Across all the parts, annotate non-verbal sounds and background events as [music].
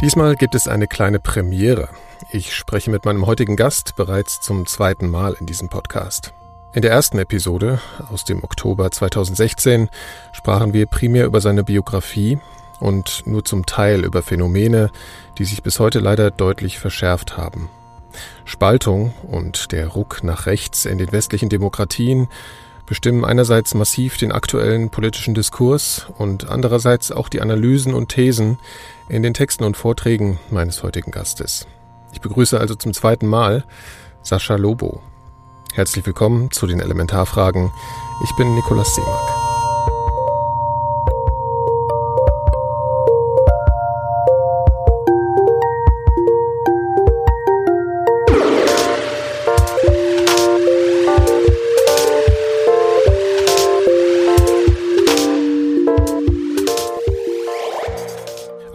Diesmal gibt es eine kleine Premiere. Ich spreche mit meinem heutigen Gast bereits zum zweiten Mal in diesem Podcast. In der ersten Episode aus dem Oktober 2016 sprachen wir primär über seine Biografie und nur zum Teil über Phänomene, die sich bis heute leider deutlich verschärft haben. Spaltung und der Ruck nach rechts in den westlichen Demokratien bestimmen einerseits massiv den aktuellen politischen Diskurs und andererseits auch die Analysen und Thesen in den Texten und Vorträgen meines heutigen Gastes. Ich begrüße also zum zweiten Mal Sascha Lobo. Herzlich willkommen zu den Elementarfragen. Ich bin Nikolaus Seemack.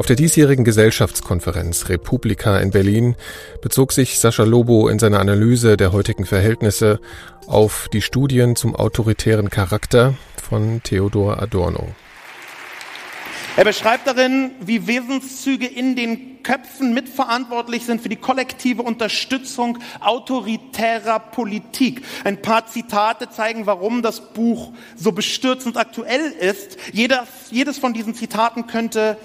Der diesjährigen Gesellschaftskonferenz Republika in Berlin bezog sich Sascha Lobo in seiner Analyse der heutigen Verhältnisse auf die Studien zum autoritären Charakter von Theodor Adorno. Er beschreibt darin, wie Wesenszüge in den Köpfen mitverantwortlich sind für die kollektive Unterstützung autoritärer Politik. Ein paar Zitate zeigen, warum das Buch so bestürzend aktuell ist. Jedes, jedes von diesen Zitaten könnte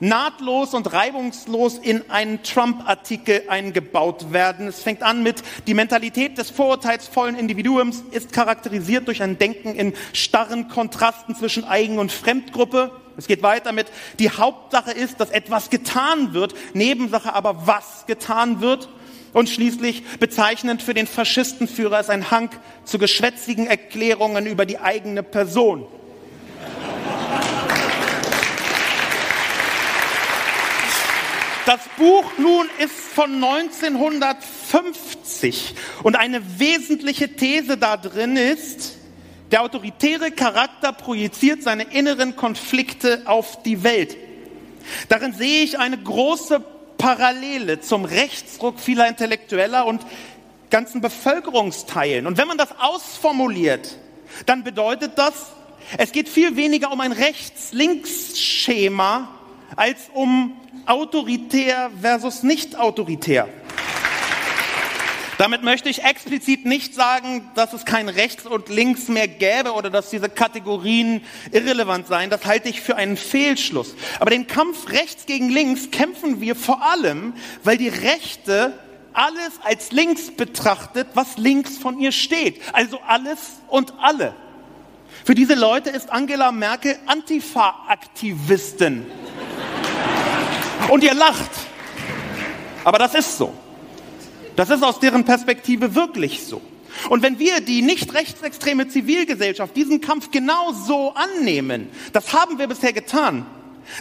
nahtlos und reibungslos in einen Trump-Artikel eingebaut werden. Es fängt an mit, die Mentalität des vorurteilsvollen Individuums ist charakterisiert durch ein Denken in starren Kontrasten zwischen Eigen- und Fremdgruppe. Es geht weiter mit, die Hauptsache ist, dass etwas getan wird, Nebensache aber, was getan wird. Und schließlich bezeichnend für den Faschistenführer ist ein Hang zu geschwätzigen Erklärungen über die eigene Person. Das Buch nun ist von 1950 und eine wesentliche These da drin ist, der autoritäre Charakter projiziert seine inneren Konflikte auf die Welt. Darin sehe ich eine große Parallele zum Rechtsdruck vieler Intellektueller und ganzen Bevölkerungsteilen. Und wenn man das ausformuliert, dann bedeutet das, es geht viel weniger um ein Rechts-Links-Schema als um autoritär versus nicht autoritär. Damit möchte ich explizit nicht sagen, dass es kein Rechts und Links mehr gäbe oder dass diese Kategorien irrelevant seien. Das halte ich für einen Fehlschluss. Aber den Kampf rechts gegen links kämpfen wir vor allem, weil die Rechte alles als links betrachtet, was links von ihr steht. Also alles und alle. Für diese Leute ist Angela Merkel Antifa-Aktivistin. Und ihr lacht. Aber das ist so. Das ist aus deren Perspektive wirklich so. Und wenn wir, die nicht rechtsextreme Zivilgesellschaft, diesen Kampf genau so annehmen, das haben wir bisher getan,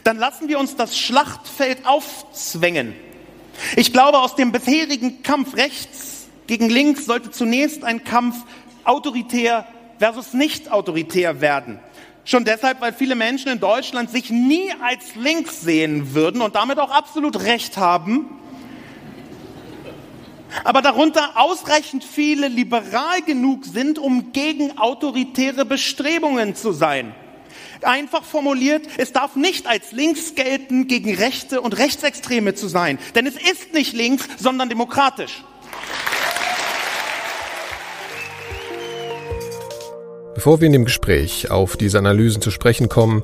dann lassen wir uns das Schlachtfeld aufzwängen. Ich glaube, aus dem bisherigen Kampf rechts gegen links sollte zunächst ein Kampf autoritär versus nicht autoritär werden. Schon deshalb, weil viele Menschen in Deutschland sich nie als links sehen würden und damit auch absolut recht haben. Aber darunter ausreichend viele liberal genug sind, um gegen autoritäre Bestrebungen zu sein. Einfach formuliert, es darf nicht als links gelten, gegen Rechte und Rechtsextreme zu sein. Denn es ist nicht links, sondern demokratisch. Bevor wir in dem Gespräch auf diese Analysen zu sprechen kommen,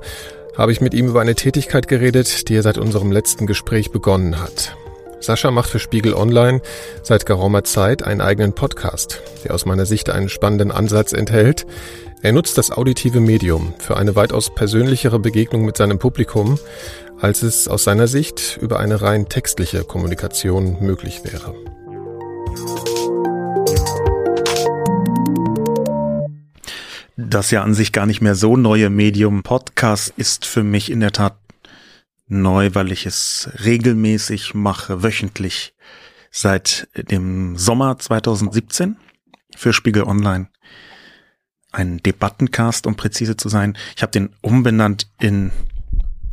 habe ich mit ihm über eine Tätigkeit geredet, die er seit unserem letzten Gespräch begonnen hat. Sascha macht für Spiegel Online seit geraumer Zeit einen eigenen Podcast, der aus meiner Sicht einen spannenden Ansatz enthält. Er nutzt das auditive Medium für eine weitaus persönlichere Begegnung mit seinem Publikum, als es aus seiner Sicht über eine rein textliche Kommunikation möglich wäre. Das ja an sich gar nicht mehr so neue Medium Podcast ist für mich in der Tat neu, weil ich es regelmäßig mache, wöchentlich seit dem Sommer 2017 für Spiegel Online. Ein Debattencast, um präzise zu sein. Ich habe den umbenannt in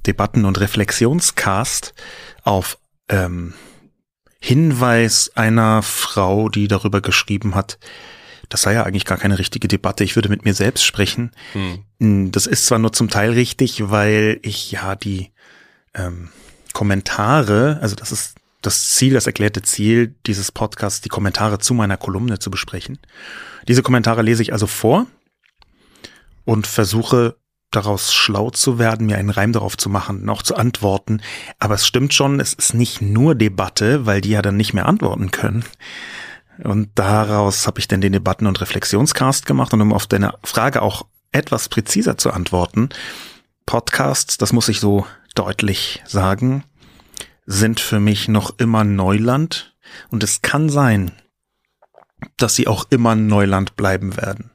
Debatten- und Reflexionscast auf ähm, Hinweis einer Frau, die darüber geschrieben hat, das sei ja eigentlich gar keine richtige Debatte. Ich würde mit mir selbst sprechen. Hm. Das ist zwar nur zum Teil richtig, weil ich ja die ähm, Kommentare, also das ist das Ziel, das erklärte Ziel dieses Podcasts, die Kommentare zu meiner Kolumne zu besprechen. Diese Kommentare lese ich also vor und versuche daraus schlau zu werden, mir einen Reim darauf zu machen, noch zu antworten. Aber es stimmt schon, es ist nicht nur Debatte, weil die ja dann nicht mehr antworten können. Und daraus habe ich dann den Debatten- und Reflexionscast gemacht und um auf deine Frage auch etwas präziser zu antworten. Podcasts, das muss ich so deutlich sagen, sind für mich noch immer Neuland und es kann sein, dass sie auch immer Neuland bleiben werden.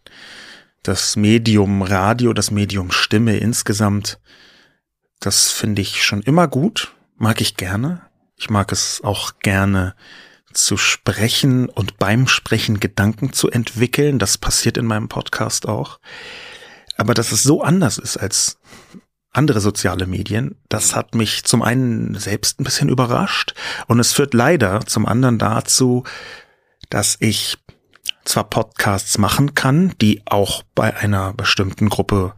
Das Medium Radio, das Medium Stimme insgesamt, das finde ich schon immer gut, mag ich gerne. Ich mag es auch gerne zu sprechen und beim Sprechen Gedanken zu entwickeln. Das passiert in meinem Podcast auch. Aber dass es so anders ist als andere soziale Medien, das hat mich zum einen selbst ein bisschen überrascht und es führt leider zum anderen dazu, dass ich zwar Podcasts machen kann, die auch bei einer bestimmten Gruppe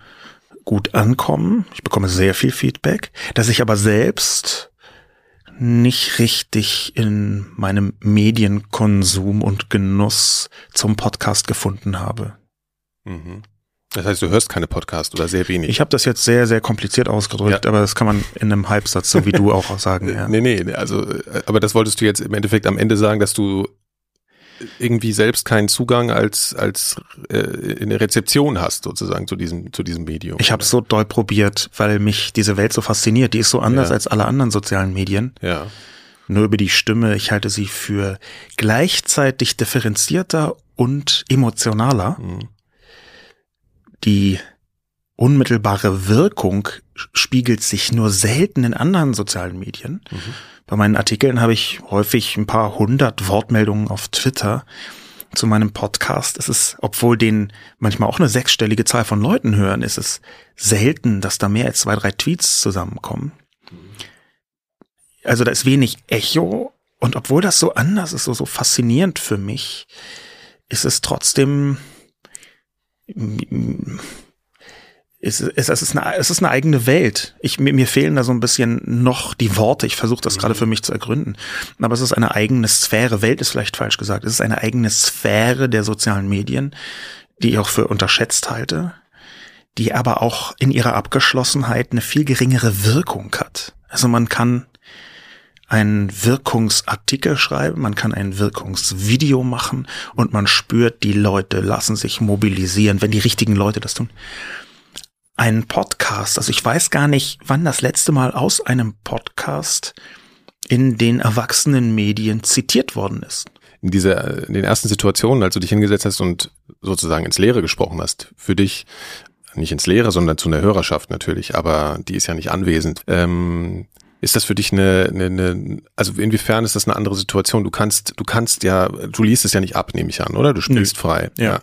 gut ankommen. Ich bekomme sehr viel Feedback, dass ich aber selbst nicht richtig in meinem Medienkonsum und Genuss zum Podcast gefunden habe. Mhm. Das heißt, du hörst keine Podcast oder sehr wenig. Ich habe das jetzt sehr, sehr kompliziert ausgedrückt, ja. aber das kann man in einem Halbsatz, so wie du [laughs] auch sagen. Ja. Nee, nee, also, aber das wolltest du jetzt im Endeffekt am Ende sagen, dass du irgendwie selbst keinen Zugang als als äh, in der Rezeption hast sozusagen zu diesem zu diesem Medium. Ich habe so doll probiert, weil mich diese Welt so fasziniert. Die ist so anders ja. als alle anderen sozialen Medien. Ja. Nur über die Stimme. Ich halte sie für gleichzeitig differenzierter und emotionaler. Mhm die unmittelbare Wirkung spiegelt sich nur selten in anderen sozialen Medien. Mhm. Bei meinen Artikeln habe ich häufig ein paar hundert Wortmeldungen auf Twitter zu meinem Podcast. Es ist, obwohl den manchmal auch eine sechsstellige Zahl von Leuten hören, ist es selten, dass da mehr als zwei, drei Tweets zusammenkommen. Also da ist wenig Echo und obwohl das so anders ist, so, so faszinierend für mich, ist es trotzdem es, es, es, ist eine, es ist eine eigene Welt. Ich, mir, mir fehlen da so ein bisschen noch die Worte. Ich versuche das mhm. gerade für mich zu ergründen. Aber es ist eine eigene Sphäre. Welt ist vielleicht falsch gesagt. Es ist eine eigene Sphäre der sozialen Medien, die ich auch für unterschätzt halte, die aber auch in ihrer Abgeschlossenheit eine viel geringere Wirkung hat. Also man kann einen Wirkungsartikel schreiben, man kann ein Wirkungsvideo machen und man spürt, die Leute lassen sich mobilisieren, wenn die richtigen Leute das tun. Ein Podcast, also ich weiß gar nicht, wann das letzte Mal aus einem Podcast in den erwachsenen Medien zitiert worden ist. In dieser, in den ersten Situationen, als du dich hingesetzt hast und sozusagen ins Leere gesprochen hast, für dich nicht ins Leere, sondern zu einer Hörerschaft natürlich, aber die ist ja nicht anwesend. Ähm, ist das für dich eine, eine, eine, also inwiefern ist das eine andere Situation? Du kannst, du kannst ja, du liest es ja nicht ab, nehme ich an, oder? Du spielst Nö. frei. Ja. ja.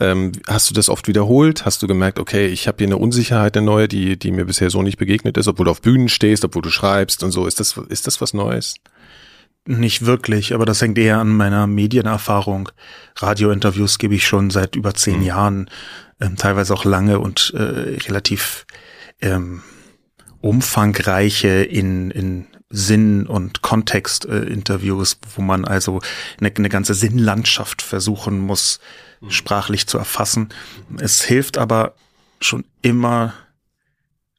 Ähm, hast du das oft wiederholt? Hast du gemerkt, okay, ich habe hier eine Unsicherheit, eine neue, die, die mir bisher so nicht begegnet ist, obwohl du auf Bühnen stehst, obwohl du schreibst und so. Ist das, ist das was Neues? Nicht wirklich, aber das hängt eher an meiner Medienerfahrung. Radiointerviews gebe ich schon seit über zehn mhm. Jahren, ähm, teilweise auch lange und äh, relativ ähm, umfangreiche in, in Sinn- und Kontext-Interviews, äh, wo man also eine, eine ganze Sinnlandschaft versuchen muss, mhm. sprachlich zu erfassen. Es hilft aber schon immer,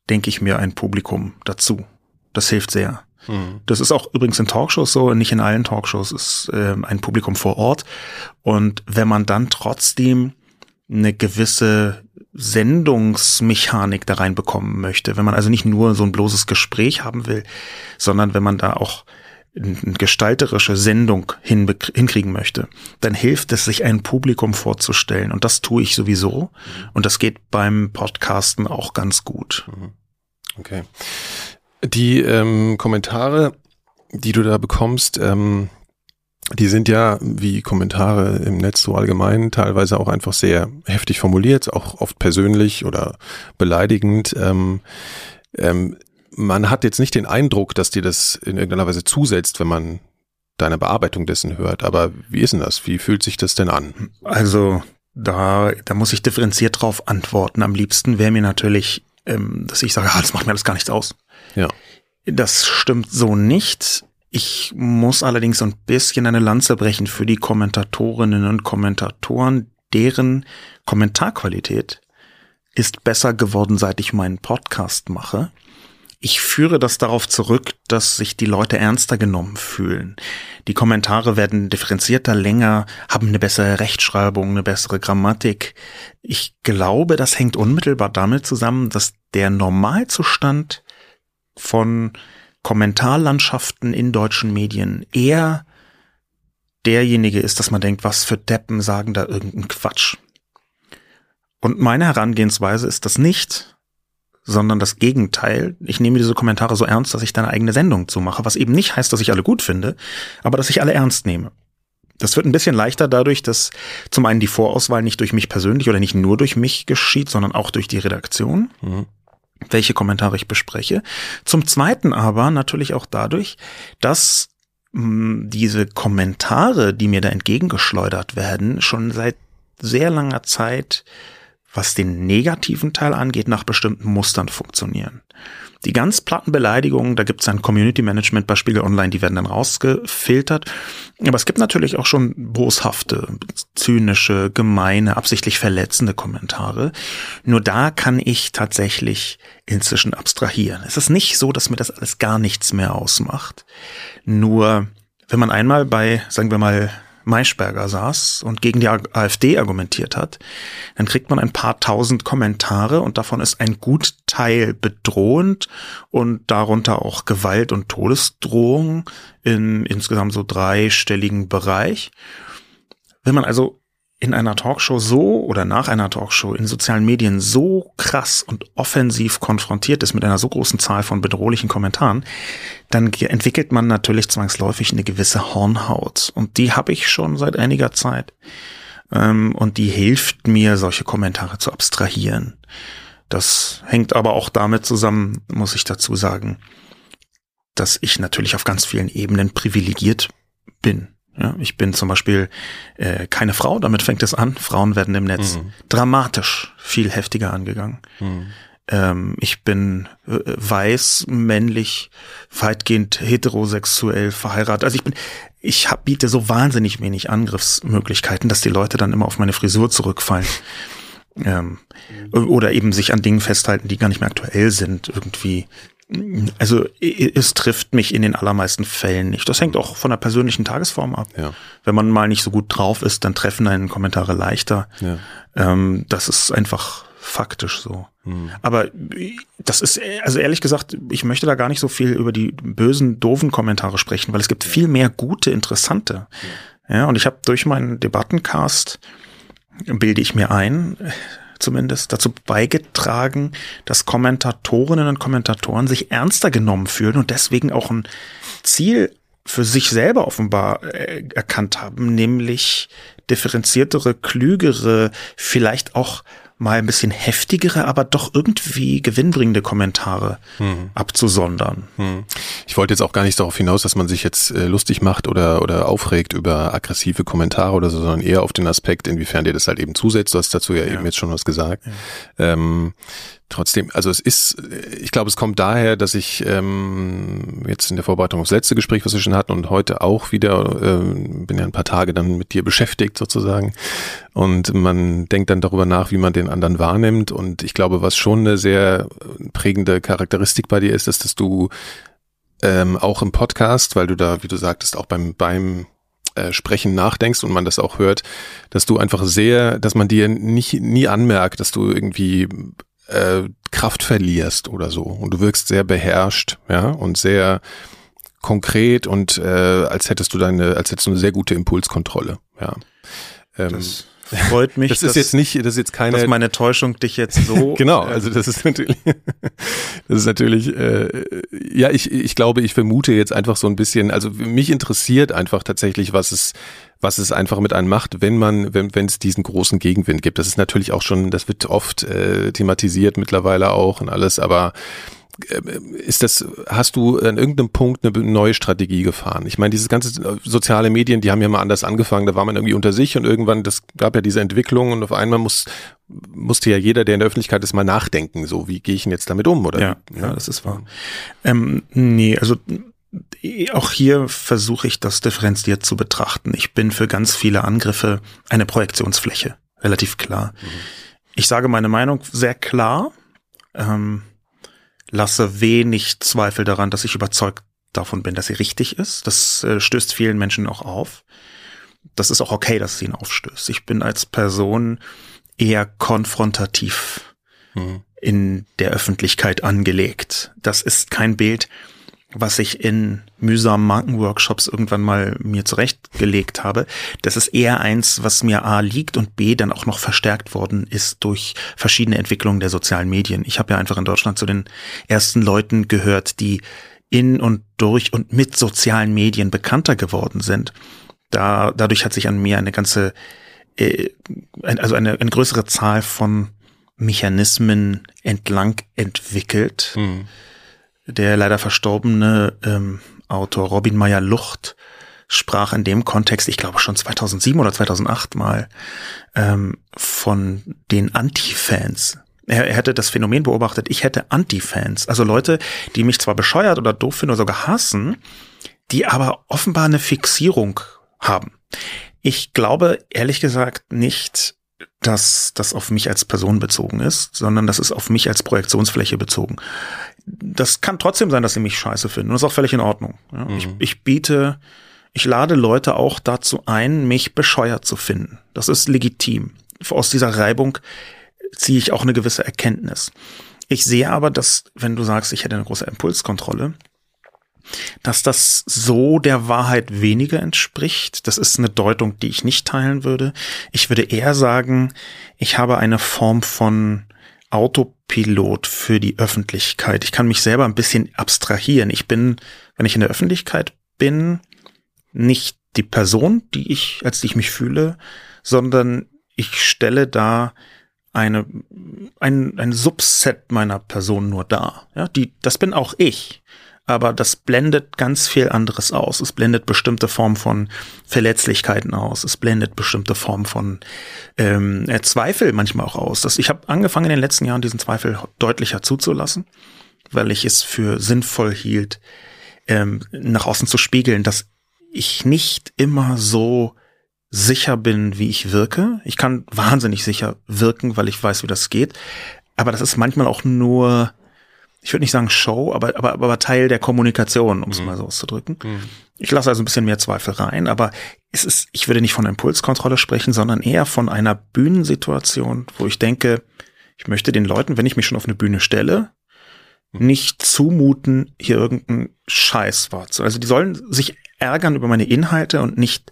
denke ich mir, ein Publikum dazu. Das hilft sehr. Mhm. Das ist auch übrigens in Talkshows so, nicht in allen Talkshows ist äh, ein Publikum vor Ort. Und wenn man dann trotzdem eine gewisse Sendungsmechanik da reinbekommen möchte, wenn man also nicht nur so ein bloßes Gespräch haben will, sondern wenn man da auch eine gestalterische Sendung hinkriegen möchte, dann hilft es, sich ein Publikum vorzustellen. Und das tue ich sowieso. Und das geht beim Podcasten auch ganz gut. Mhm. Okay. Die ähm, Kommentare, die du da bekommst, ähm, die sind ja wie Kommentare im Netz so allgemein teilweise auch einfach sehr heftig formuliert, auch oft persönlich oder beleidigend. Ähm, ähm, man hat jetzt nicht den Eindruck, dass dir das in irgendeiner Weise zusetzt, wenn man deine Bearbeitung dessen hört. Aber wie ist denn das? Wie fühlt sich das denn an? Also da, da muss ich differenziert drauf antworten. Am liebsten wäre mir natürlich, ähm, dass ich sage, [laughs] ah, das macht mir alles gar nichts aus. Ja. Das stimmt so nicht. Ich muss allerdings ein bisschen eine Lanze brechen für die Kommentatorinnen und Kommentatoren, deren Kommentarqualität ist besser geworden, seit ich meinen Podcast mache. Ich führe das darauf zurück, dass sich die Leute ernster genommen fühlen. Die Kommentare werden differenzierter, länger, haben eine bessere Rechtschreibung, eine bessere Grammatik. Ich glaube, das hängt unmittelbar damit zusammen, dass der Normalzustand von Kommentarlandschaften in deutschen Medien eher derjenige ist, dass man denkt, was für Deppen sagen da irgendeinen Quatsch. Und meine Herangehensweise ist das nicht, sondern das Gegenteil. Ich nehme diese Kommentare so ernst, dass ich da eine eigene Sendung zu mache, was eben nicht heißt, dass ich alle gut finde, aber dass ich alle ernst nehme. Das wird ein bisschen leichter dadurch, dass zum einen die Vorauswahl nicht durch mich persönlich oder nicht nur durch mich geschieht, sondern auch durch die Redaktion, mhm. Welche Kommentare ich bespreche. Zum zweiten aber natürlich auch dadurch, dass mh, hm, diese Kommentare, die mir da entgegengeschleudert werden, schon seit sehr langer Zeit was den negativen Teil angeht, nach bestimmten Mustern funktionieren. Die ganz platten Beleidigungen, da gibt es ein Community Management bei Spiegel Online, die werden dann rausgefiltert. Aber es gibt natürlich auch schon boshafte, zynische, gemeine, absichtlich verletzende Kommentare. Nur da kann ich tatsächlich inzwischen abstrahieren. Es ist nicht so, dass mir das alles gar nichts mehr ausmacht. Nur wenn man einmal bei, sagen wir mal, Maischberger saß und gegen die AfD argumentiert hat, dann kriegt man ein paar tausend Kommentare und davon ist ein gut Teil bedrohend und darunter auch Gewalt und Todesdrohung in insgesamt so dreistelligen Bereich. Wenn man also in einer Talkshow so oder nach einer Talkshow in sozialen Medien so krass und offensiv konfrontiert ist mit einer so großen Zahl von bedrohlichen Kommentaren, dann entwickelt man natürlich zwangsläufig eine gewisse Hornhaut. Und die habe ich schon seit einiger Zeit. Ähm, und die hilft mir, solche Kommentare zu abstrahieren. Das hängt aber auch damit zusammen, muss ich dazu sagen, dass ich natürlich auf ganz vielen Ebenen privilegiert bin. Ja, ich bin zum Beispiel äh, keine Frau, damit fängt es an. Frauen werden im Netz mhm. dramatisch viel heftiger angegangen. Mhm. Ähm, ich bin äh, weiß, männlich, weitgehend heterosexuell verheiratet. Also ich bin, ich hab, biete so wahnsinnig wenig Angriffsmöglichkeiten, dass die Leute dann immer auf meine Frisur zurückfallen. [laughs] Ähm. Oder eben sich an Dingen festhalten, die gar nicht mehr aktuell sind. Irgendwie also es trifft mich in den allermeisten Fällen nicht. Das hängt auch von der persönlichen Tagesform ab. Ja. Wenn man mal nicht so gut drauf ist, dann treffen einen Kommentare leichter. Ja. Ähm, das ist einfach faktisch so. Hm. Aber das ist, also ehrlich gesagt, ich möchte da gar nicht so viel über die bösen, doofen Kommentare sprechen, weil es gibt viel mehr gute, interessante. Ja, ja und ich habe durch meinen Debattencast bilde ich mir ein, zumindest dazu beigetragen, dass Kommentatorinnen und Kommentatoren sich ernster genommen fühlen und deswegen auch ein Ziel für sich selber offenbar äh, erkannt haben, nämlich differenziertere, klügere, vielleicht auch mal ein bisschen heftigere, aber doch irgendwie gewinnbringende Kommentare hm. abzusondern. Hm. Ich wollte jetzt auch gar nicht darauf hinaus, dass man sich jetzt äh, lustig macht oder, oder aufregt über aggressive Kommentare oder so, sondern eher auf den Aspekt, inwiefern dir das halt eben zusetzt. Du hast dazu ja, ja. eben jetzt schon was gesagt. Ja. Ähm, trotzdem, also es ist, ich glaube, es kommt daher, dass ich ähm, jetzt in der Vorbereitung aufs letzte Gespräch, was wir schon hatten und heute auch wieder, äh, bin ja ein paar Tage dann mit dir beschäftigt sozusagen und man denkt dann darüber nach, wie man den anderen wahrnimmt und ich glaube, was schon eine sehr prägende Charakteristik bei dir ist, ist, dass du ähm, auch im Podcast, weil du da, wie du sagtest, auch beim, beim äh, Sprechen nachdenkst und man das auch hört, dass du einfach sehr, dass man dir nicht nie anmerkt, dass du irgendwie äh, Kraft verlierst oder so. Und du wirkst sehr beherrscht, ja, und sehr konkret und äh, als hättest du deine, als hättest du eine sehr gute Impulskontrolle, ja. Ähm, das freut mich. das ist jetzt nicht, das ist jetzt keine. Dass meine Täuschung dich jetzt so. [laughs] genau, also das ist natürlich, [laughs] das ist natürlich, äh, ja, ich, ich glaube, ich vermute jetzt einfach so ein bisschen, also mich interessiert einfach tatsächlich, was es, was es einfach mit einem macht, wenn man, wenn wenn es diesen großen Gegenwind gibt. Das ist natürlich auch schon, das wird oft äh, thematisiert mittlerweile auch und alles, aber äh, ist das, hast du an irgendeinem Punkt eine neue Strategie gefahren? Ich meine, dieses ganze äh, soziale Medien, die haben ja mal anders angefangen, da war man irgendwie unter sich und irgendwann, das gab ja diese Entwicklung und auf einmal muss, musste ja jeder, der in der Öffentlichkeit ist, mal nachdenken, so wie gehe ich denn jetzt damit um, oder? Ja, ja, das ist wahr. Ähm, nee, also auch hier versuche ich das differenziert zu betrachten. Ich bin für ganz viele Angriffe eine Projektionsfläche, relativ klar. Mhm. Ich sage meine Meinung sehr klar, ähm, lasse wenig Zweifel daran, dass ich überzeugt davon bin, dass sie richtig ist. Das äh, stößt vielen Menschen auch auf. Das ist auch okay, dass es ihn aufstößt. Ich bin als Person eher konfrontativ mhm. in der Öffentlichkeit angelegt. Das ist kein Bild, was ich in mühsamen Markenworkshops irgendwann mal mir zurechtgelegt habe. Das ist eher eins, was mir A liegt und B dann auch noch verstärkt worden ist durch verschiedene Entwicklungen der sozialen Medien. Ich habe ja einfach in Deutschland zu den ersten Leuten gehört, die in und durch und mit sozialen Medien bekannter geworden sind. Da, dadurch hat sich an mir eine ganze, äh, also eine, eine größere Zahl von Mechanismen entlang entwickelt. Mhm der leider verstorbene ähm, Autor Robin Meyer-Lucht sprach in dem Kontext, ich glaube schon 2007 oder 2008 mal, ähm, von den Anti-Fans. Er, er hätte das Phänomen beobachtet, ich hätte Anti-Fans, also Leute, die mich zwar bescheuert oder doof finden oder sogar hassen, die aber offenbar eine Fixierung haben. Ich glaube ehrlich gesagt nicht, dass das auf mich als Person bezogen ist, sondern das ist auf mich als Projektionsfläche bezogen das kann trotzdem sein, dass sie mich scheiße finden. Und das ist auch völlig in Ordnung. Ja, mhm. ich, ich biete, ich lade Leute auch dazu ein, mich bescheuert zu finden. Das ist legitim. Aus dieser Reibung ziehe ich auch eine gewisse Erkenntnis. Ich sehe aber, dass, wenn du sagst, ich hätte eine große Impulskontrolle, dass das so der Wahrheit weniger entspricht. Das ist eine Deutung, die ich nicht teilen würde. Ich würde eher sagen, ich habe eine Form von Autopilot für die Öffentlichkeit. Ich kann mich selber ein bisschen abstrahieren. Ich bin, wenn ich in der Öffentlichkeit bin, nicht die Person, die ich, als die ich mich fühle, sondern ich stelle da eine, ein, ein Subset meiner Person nur dar. Ja, die, das bin auch ich aber das blendet ganz viel anderes aus. Es blendet bestimmte Formen von Verletzlichkeiten aus. Es blendet bestimmte Formen von ähm, äh, Zweifel manchmal auch aus. Das, ich habe angefangen in den letzten Jahren diesen Zweifel deutlicher zuzulassen, weil ich es für sinnvoll hielt, ähm, nach außen zu spiegeln, dass ich nicht immer so sicher bin, wie ich wirke. Ich kann wahnsinnig sicher wirken, weil ich weiß, wie das geht. Aber das ist manchmal auch nur ich würde nicht sagen Show, aber, aber, aber Teil der Kommunikation, um es mhm. mal so auszudrücken. Mhm. Ich lasse also ein bisschen mehr Zweifel rein, aber es ist, ich würde nicht von Impulskontrolle sprechen, sondern eher von einer Bühnensituation, wo ich denke, ich möchte den Leuten, wenn ich mich schon auf eine Bühne stelle, mhm. nicht zumuten, hier irgendeinen Scheiß wahrzunehmen. Also die sollen sich ärgern über meine Inhalte und nicht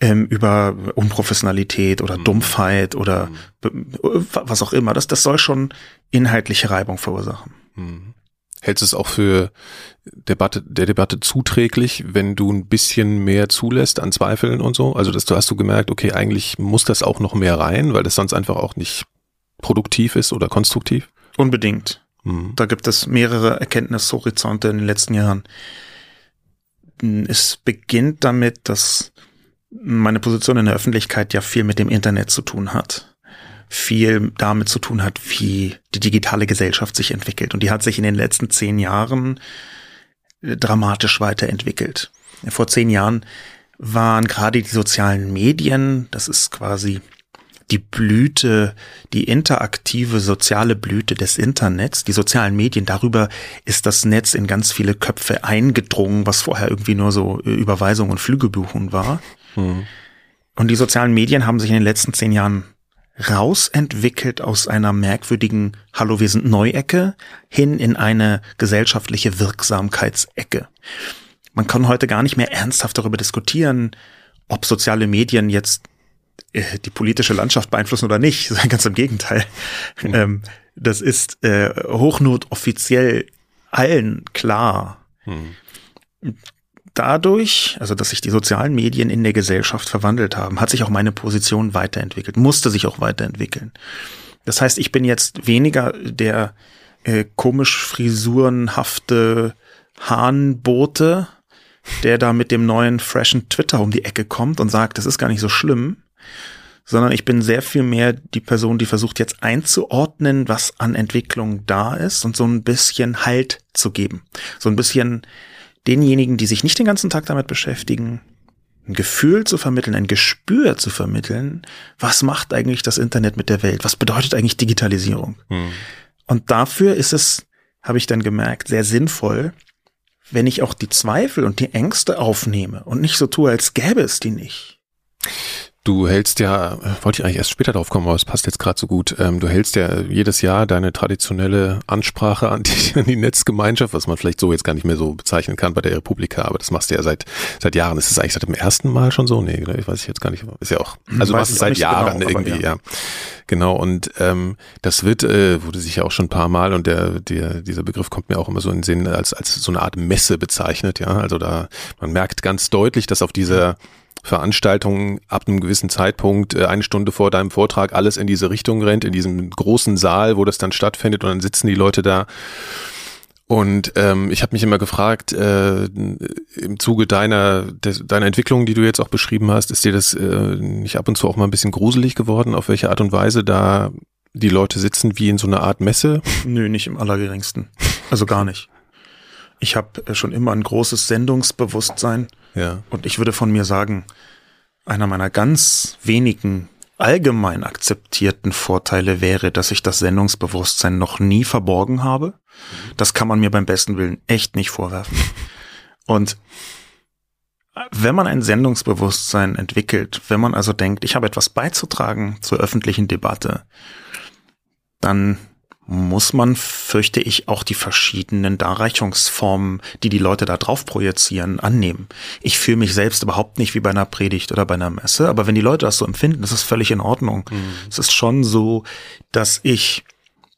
ähm, über Unprofessionalität oder mhm. Dumpfheit oder mhm. was auch immer. Das, das soll schon inhaltliche Reibung verursachen. Mhm. Hältst du es auch für Debatte, der Debatte zuträglich, wenn du ein bisschen mehr zulässt an Zweifeln und so? Also, dass du hast du gemerkt, okay, eigentlich muss das auch noch mehr rein, weil das sonst einfach auch nicht produktiv ist oder konstruktiv? Unbedingt. Mhm. Da gibt es mehrere Erkenntnishorizonte in den letzten Jahren. Es beginnt damit, dass meine Position in der Öffentlichkeit ja viel mit dem Internet zu tun hat viel damit zu tun hat, wie die digitale Gesellschaft sich entwickelt. Und die hat sich in den letzten zehn Jahren äh, dramatisch weiterentwickelt. Vor zehn Jahren waren gerade die sozialen Medien, das ist quasi die Blüte, die interaktive soziale Blüte des Internets, die sozialen Medien, darüber ist das Netz in ganz viele Köpfe eingedrungen, was vorher irgendwie nur so äh, Überweisung und Flügebuchen war. Hm. Und die sozialen Medien haben sich in den letzten zehn Jahren rausentwickelt aus einer merkwürdigen Hallo, wir sind Neuecke hin in eine gesellschaftliche Wirksamkeitsecke. Man kann heute gar nicht mehr ernsthaft darüber diskutieren, ob soziale Medien jetzt äh, die politische Landschaft beeinflussen oder nicht. [laughs] Ganz im Gegenteil. Mhm. Das ist äh, hochnotoffiziell allen klar. Mhm dadurch, also dass sich die sozialen Medien in der Gesellschaft verwandelt haben, hat sich auch meine Position weiterentwickelt, musste sich auch weiterentwickeln. Das heißt, ich bin jetzt weniger der äh, komisch frisurenhafte Hahnbote, der da mit dem neuen freshen Twitter um die Ecke kommt und sagt, das ist gar nicht so schlimm, sondern ich bin sehr viel mehr die Person, die versucht jetzt einzuordnen, was an Entwicklung da ist und so ein bisschen Halt zu geben. So ein bisschen denjenigen, die sich nicht den ganzen Tag damit beschäftigen, ein Gefühl zu vermitteln, ein Gespür zu vermitteln, was macht eigentlich das Internet mit der Welt? Was bedeutet eigentlich Digitalisierung? Hm. Und dafür ist es, habe ich dann gemerkt, sehr sinnvoll, wenn ich auch die Zweifel und die Ängste aufnehme und nicht so tue, als gäbe es die nicht. Du hältst ja, wollte ich eigentlich erst später drauf kommen, aber es passt jetzt gerade so gut. Ähm, du hältst ja jedes Jahr deine traditionelle Ansprache an die, an die, Netzgemeinschaft, was man vielleicht so jetzt gar nicht mehr so bezeichnen kann bei der Republika, aber das machst du ja seit seit Jahren. Ist es eigentlich seit dem ersten Mal schon so? Nee, ich weiß ich jetzt gar nicht. Ist ja auch. Hm, also du machst es seit Jahren genau, irgendwie, ja. ja. Genau. Und ähm, das wird äh, wurde sich ja auch schon ein paar Mal und der der dieser Begriff kommt mir auch immer so in den Sinn als als so eine Art Messe bezeichnet. Ja, also da man merkt ganz deutlich, dass auf dieser Veranstaltung ab einem gewissen Zeitpunkt, äh, eine Stunde vor deinem Vortrag, alles in diese Richtung rennt, in diesem großen Saal, wo das dann stattfindet und dann sitzen die Leute da. Und ähm, ich habe mich immer gefragt, äh, im Zuge deiner, des, deiner Entwicklung, die du jetzt auch beschrieben hast, ist dir das äh, nicht ab und zu auch mal ein bisschen gruselig geworden, auf welche Art und Weise da die Leute sitzen wie in so einer Art Messe? Nö, nicht im allergeringsten. Also gar nicht. Ich habe schon immer ein großes Sendungsbewusstsein. Ja. Und ich würde von mir sagen, einer meiner ganz wenigen allgemein akzeptierten Vorteile wäre, dass ich das Sendungsbewusstsein noch nie verborgen habe. Das kann man mir beim besten Willen echt nicht vorwerfen. Und wenn man ein Sendungsbewusstsein entwickelt, wenn man also denkt, ich habe etwas beizutragen zur öffentlichen Debatte, dann muss man, fürchte ich, auch die verschiedenen Darreichungsformen, die die Leute da drauf projizieren, annehmen. Ich fühle mich selbst überhaupt nicht wie bei einer Predigt oder bei einer Messe, aber wenn die Leute das so empfinden, das ist völlig in Ordnung. Mhm. Es ist schon so, dass ich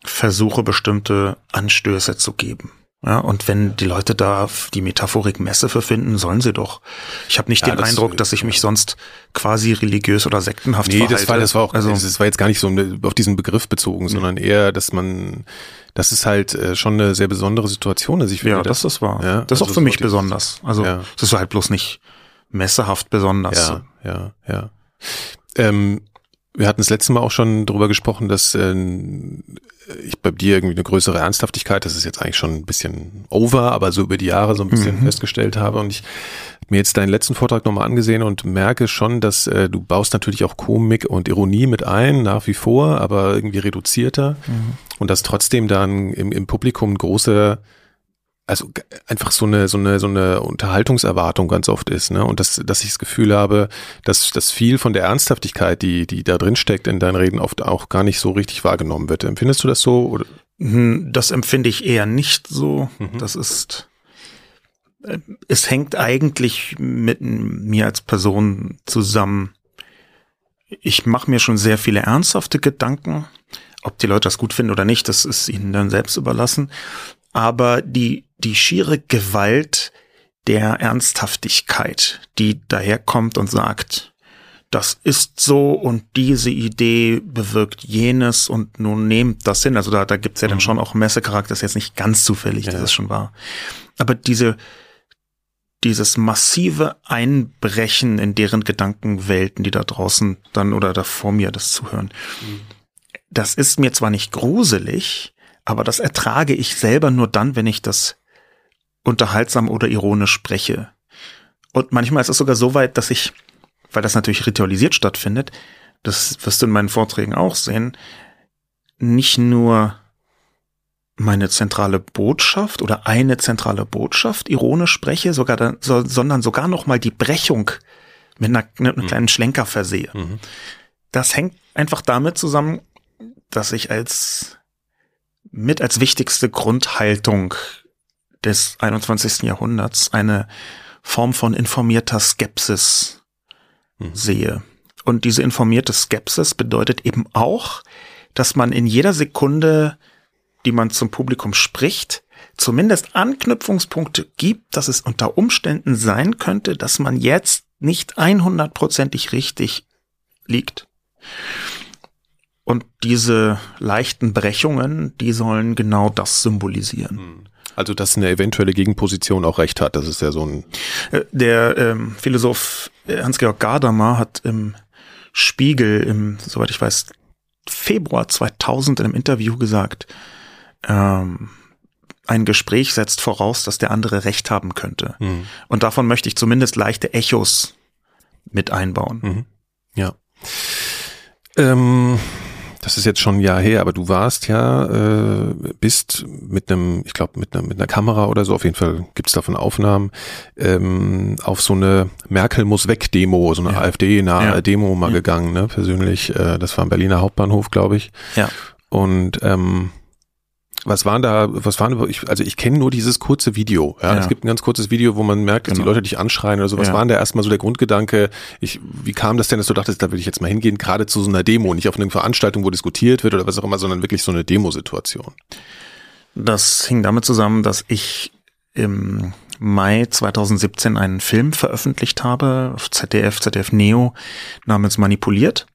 versuche, bestimmte Anstöße zu geben. Ja, und wenn die Leute da die Metaphorik Messe für finden, sollen sie doch. Ich habe nicht ja, den das, Eindruck, dass ich mich sonst quasi religiös oder sektenhaft nee, verhalte. das war, das war auch, also, das war jetzt gar nicht so auf diesen Begriff bezogen, sondern eher, dass man, das ist halt äh, schon eine sehr besondere Situation, dass ich finde. Ja, das, das ist wahr. Ja, das ist also auch für mich besonders. Also, ja. das ist halt bloß nicht messehaft besonders. Ja, ja, ja. Ähm, wir hatten das letzte Mal auch schon darüber gesprochen, dass äh, ich bei dir irgendwie eine größere Ernsthaftigkeit, das ist jetzt eigentlich schon ein bisschen over, aber so über die Jahre so ein bisschen mhm. festgestellt habe und ich mir jetzt deinen letzten Vortrag nochmal angesehen und merke schon, dass äh, du baust natürlich auch Komik und Ironie mit ein, nach wie vor, aber irgendwie reduzierter mhm. und dass trotzdem dann im, im Publikum große also einfach so eine so eine so eine Unterhaltungserwartung ganz oft ist, ne? Und dass dass ich das Gefühl habe, dass dass viel von der Ernsthaftigkeit, die die da drin steckt in deinen Reden, oft auch gar nicht so richtig wahrgenommen wird. Empfindest du das so? Oder? Hm, das empfinde ich eher nicht so. Mhm. Das ist äh, es hängt eigentlich mit mir als Person zusammen. Ich mache mir schon sehr viele ernsthafte Gedanken. Ob die Leute das gut finden oder nicht, das ist ihnen dann selbst überlassen aber die, die schiere Gewalt der Ernsthaftigkeit, die daherkommt und sagt, das ist so und diese Idee bewirkt jenes und nun nehmt das hin. Also da, da gibt's ja dann mhm. schon auch Messecharakter, das ist jetzt nicht ganz zufällig, ja. das ist schon wahr. Aber diese, dieses massive Einbrechen in deren Gedankenwelten, die da draußen dann oder da vor mir das zuhören, mhm. das ist mir zwar nicht gruselig, aber das ertrage ich selber nur dann, wenn ich das unterhaltsam oder ironisch spreche. Und manchmal ist es sogar so weit, dass ich, weil das natürlich ritualisiert stattfindet, das wirst du in meinen Vorträgen auch sehen, nicht nur meine zentrale Botschaft oder eine zentrale Botschaft ironisch spreche, sogar dann, so, sondern sogar noch mal die Brechung mit einer, mit einem mhm. kleinen Schlenker versehe. Mhm. Das hängt einfach damit zusammen, dass ich als mit als wichtigste Grundhaltung des 21. Jahrhunderts eine Form von informierter Skepsis mhm. sehe. Und diese informierte Skepsis bedeutet eben auch, dass man in jeder Sekunde, die man zum Publikum spricht, zumindest Anknüpfungspunkte gibt, dass es unter Umständen sein könnte, dass man jetzt nicht 100%ig richtig liegt. Und diese leichten Brechungen, die sollen genau das symbolisieren. Hm. Also, dass eine eventuelle Gegenposition auch recht hat, das ist ja so ein. Äh, der ähm, Philosoph Hans-Georg Gadamer hat im Spiegel im, soweit ich weiß, Februar 2000 in einem Interview gesagt, ähm, ein Gespräch setzt voraus, dass der andere Recht haben könnte. Mhm. Und davon möchte ich zumindest leichte Echos mit einbauen. Mhm. Ja. Ähm, das ist jetzt schon ein Jahr her, aber du warst ja, äh, bist mit einem, ich glaube, mit einer, mit einer Kamera oder so, auf jeden Fall gibt's davon Aufnahmen, ähm, auf so eine Merkel muss weg Demo, so eine ja. AfD-nahe ja. Demo mal ja. gegangen, ne, persönlich. Äh, das war am Berliner Hauptbahnhof, glaube ich. Ja. Und ähm, was waren da, was waren, ich, also ich kenne nur dieses kurze Video. Ja? ja? Es gibt ein ganz kurzes Video, wo man merkt, dass genau. die Leute dich anschreien oder so. Was ja. war denn da erstmal so der Grundgedanke? Ich, wie kam das denn, dass du dachtest, da will ich jetzt mal hingehen, gerade zu so einer Demo, nicht auf einer Veranstaltung, wo diskutiert wird oder was auch immer, sondern wirklich so eine Demosituation? Das hing damit zusammen, dass ich im Mai 2017 einen Film veröffentlicht habe auf ZDF, ZDF Neo namens Manipuliert.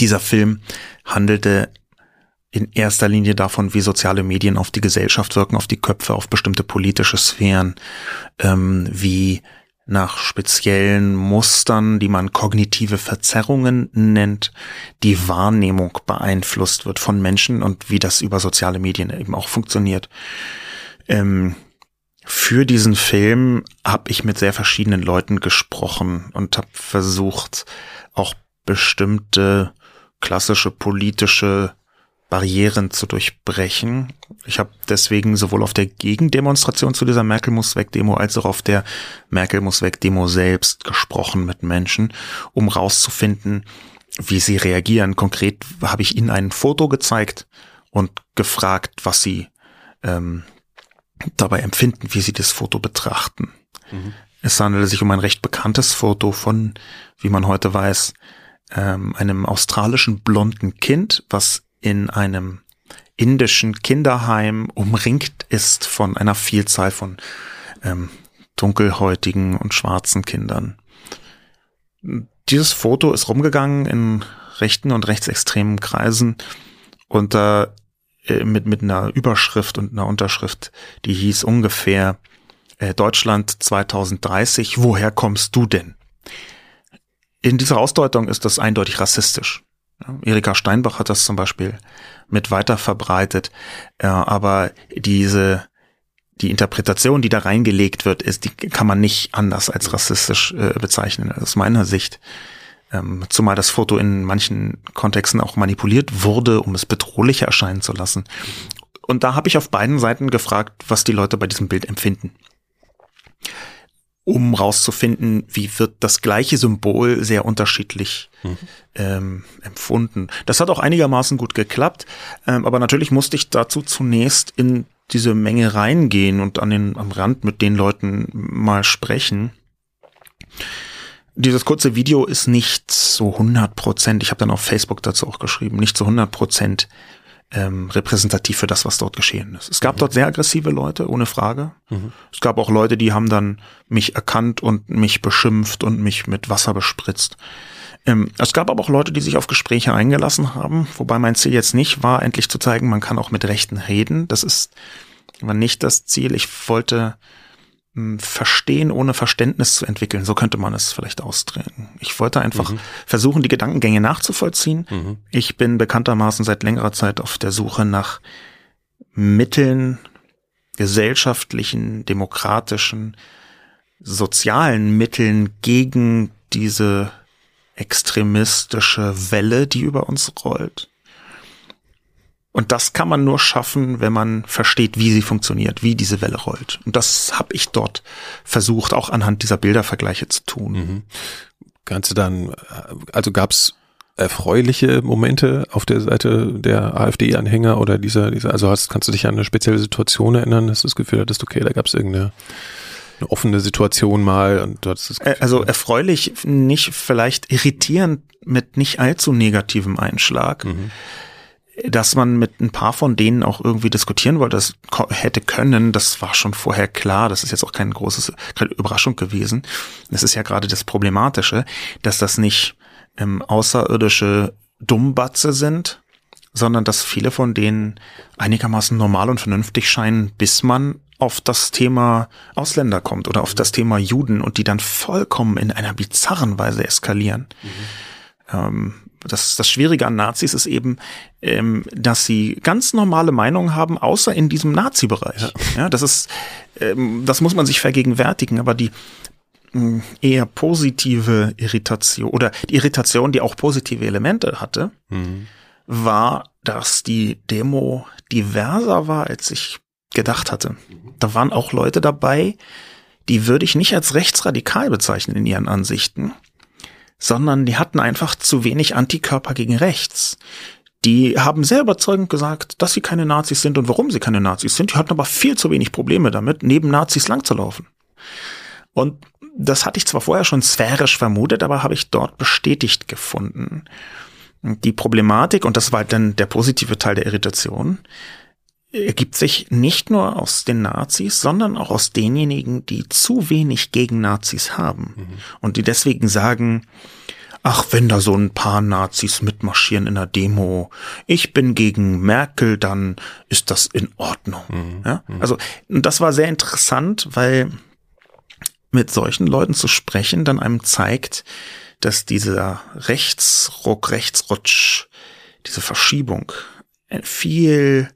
Dieser Film handelte in erster Linie davon, wie soziale Medien auf die Gesellschaft wirken, auf die Köpfe, auf bestimmte politische Sphären, ähm, wie nach speziellen Mustern, die man kognitive Verzerrungen nennt, die Wahrnehmung beeinflusst wird von Menschen und wie das über soziale Medien eben auch funktioniert. Ähm, für diesen Film habe ich mit sehr verschiedenen Leuten gesprochen und habe versucht, auch bestimmte klassische politische Barrieren zu durchbrechen. Ich habe deswegen sowohl auf der Gegendemonstration zu dieser Merkel muss weg Demo als auch auf der Merkel muss weg Demo selbst gesprochen mit Menschen, um rauszufinden, wie sie reagieren. Konkret habe ich ihnen ein Foto gezeigt und gefragt, was sie ähm, dabei empfinden, wie sie das Foto betrachten. Mhm. Es handelt sich um ein recht bekanntes Foto von, wie man heute weiß, ähm, einem australischen blonden Kind, was in einem indischen Kinderheim umringt ist von einer Vielzahl von ähm, dunkelhäutigen und schwarzen Kindern. Dieses Foto ist rumgegangen in rechten und rechtsextremen Kreisen unter äh, mit mit einer Überschrift und einer Unterschrift, die hieß ungefähr äh, Deutschland 2030, woher kommst du denn? In dieser Ausdeutung ist das eindeutig rassistisch. Erika Steinbach hat das zum Beispiel mit weiter verbreitet. aber diese, die Interpretation, die da reingelegt wird, ist, die kann man nicht anders als rassistisch äh, bezeichnen, aus meiner Sicht. Ähm, zumal das Foto in manchen Kontexten auch manipuliert wurde, um es bedrohlicher erscheinen zu lassen. Und da habe ich auf beiden Seiten gefragt, was die Leute bei diesem Bild empfinden um rauszufinden, wie wird das gleiche Symbol sehr unterschiedlich mhm. ähm, empfunden. Das hat auch einigermaßen gut geklappt, ähm, aber natürlich musste ich dazu zunächst in diese Menge reingehen und an den, am Rand mit den Leuten mal sprechen. Dieses kurze Video ist nicht so 100 Prozent, ich habe dann auf Facebook dazu auch geschrieben, nicht zu 100 Prozent ähm, repräsentativ für das, was dort geschehen ist. Es gab mhm. dort sehr aggressive Leute, ohne Frage. Mhm. Es gab auch Leute, die haben dann mich erkannt und mich beschimpft und mich mit Wasser bespritzt. Ähm, es gab aber auch Leute, die sich auf Gespräche eingelassen haben, wobei mein Ziel jetzt nicht war, endlich zu zeigen, man kann auch mit Rechten reden. Das ist war nicht das Ziel. Ich wollte Verstehen ohne Verständnis zu entwickeln. So könnte man es vielleicht ausdrehen. Ich wollte einfach mhm. versuchen, die Gedankengänge nachzuvollziehen. Mhm. Ich bin bekanntermaßen seit längerer Zeit auf der Suche nach Mitteln, gesellschaftlichen, demokratischen, sozialen Mitteln gegen diese extremistische Welle, die über uns rollt. Und das kann man nur schaffen, wenn man versteht, wie sie funktioniert, wie diese Welle rollt. Und das habe ich dort versucht, auch anhand dieser Bildervergleiche zu tun. Mhm. Kannst du dann, also gab's erfreuliche Momente auf der Seite der AfD-Anhänger oder dieser, dieser, also hast, kannst du dich an eine spezielle Situation erinnern, dass du das Gefühl hattest, okay, da gab's irgendeine eine offene Situation mal und du hattest das Gefühl, Also erfreulich, nicht vielleicht irritierend mit nicht allzu negativem Einschlag. Mhm dass man mit ein paar von denen auch irgendwie diskutieren wollte, das hätte können, das war schon vorher klar. Das ist jetzt auch kein großes, keine Überraschung gewesen. Das ist ja gerade das Problematische, dass das nicht ähm, außerirdische Dummbatze sind, sondern dass viele von denen einigermaßen normal und vernünftig scheinen, bis man auf das Thema Ausländer kommt oder auf das Thema Juden und die dann vollkommen in einer bizarren Weise eskalieren. Mhm Ähm, das, das Schwierige an Nazis ist eben, ähm, dass sie ganz normale Meinungen haben, außer in diesem Nazi-Bereich. Ja. das ist, ähm, das muss man sich vergegenwärtigen, aber die mh, eher positive Irritation oder die Irritation, die auch positive Elemente hatte, mhm. war, dass die Demo diverser war, als ich gedacht hatte. Da waren auch Leute dabei, die würde ich nicht als rechtsradikal bezeichnen in ihren Ansichten, sondern die hatten einfach zu wenig Antikörper gegen rechts. Die haben sehr überzeugend gesagt, dass sie keine Nazis sind und warum sie keine Nazis sind. Die hatten aber viel zu wenig Probleme damit, neben Nazis langzulaufen. Und das hatte ich zwar vorher schon sphärisch vermutet, aber habe ich dort bestätigt gefunden. Die Problematik, und das war dann der positive Teil der Irritation, ergibt sich nicht nur aus den Nazis, sondern auch aus denjenigen, die zu wenig gegen Nazis haben mhm. und die deswegen sagen, ach, wenn da so ein paar Nazis mitmarschieren in der Demo, ich bin gegen Merkel, dann ist das in Ordnung. Mhm. Ja? Mhm. Also das war sehr interessant, weil mit solchen Leuten zu sprechen dann einem zeigt, dass dieser Rechtsruck, Rechtsrutsch, diese Verschiebung viel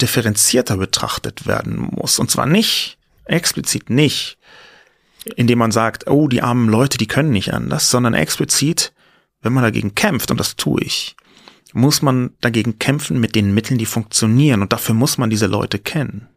differenzierter betrachtet werden muss. Und zwar nicht, explizit nicht, indem man sagt, oh, die armen Leute, die können nicht anders, sondern explizit, wenn man dagegen kämpft, und das tue ich, muss man dagegen kämpfen mit den Mitteln, die funktionieren. Und dafür muss man diese Leute kennen.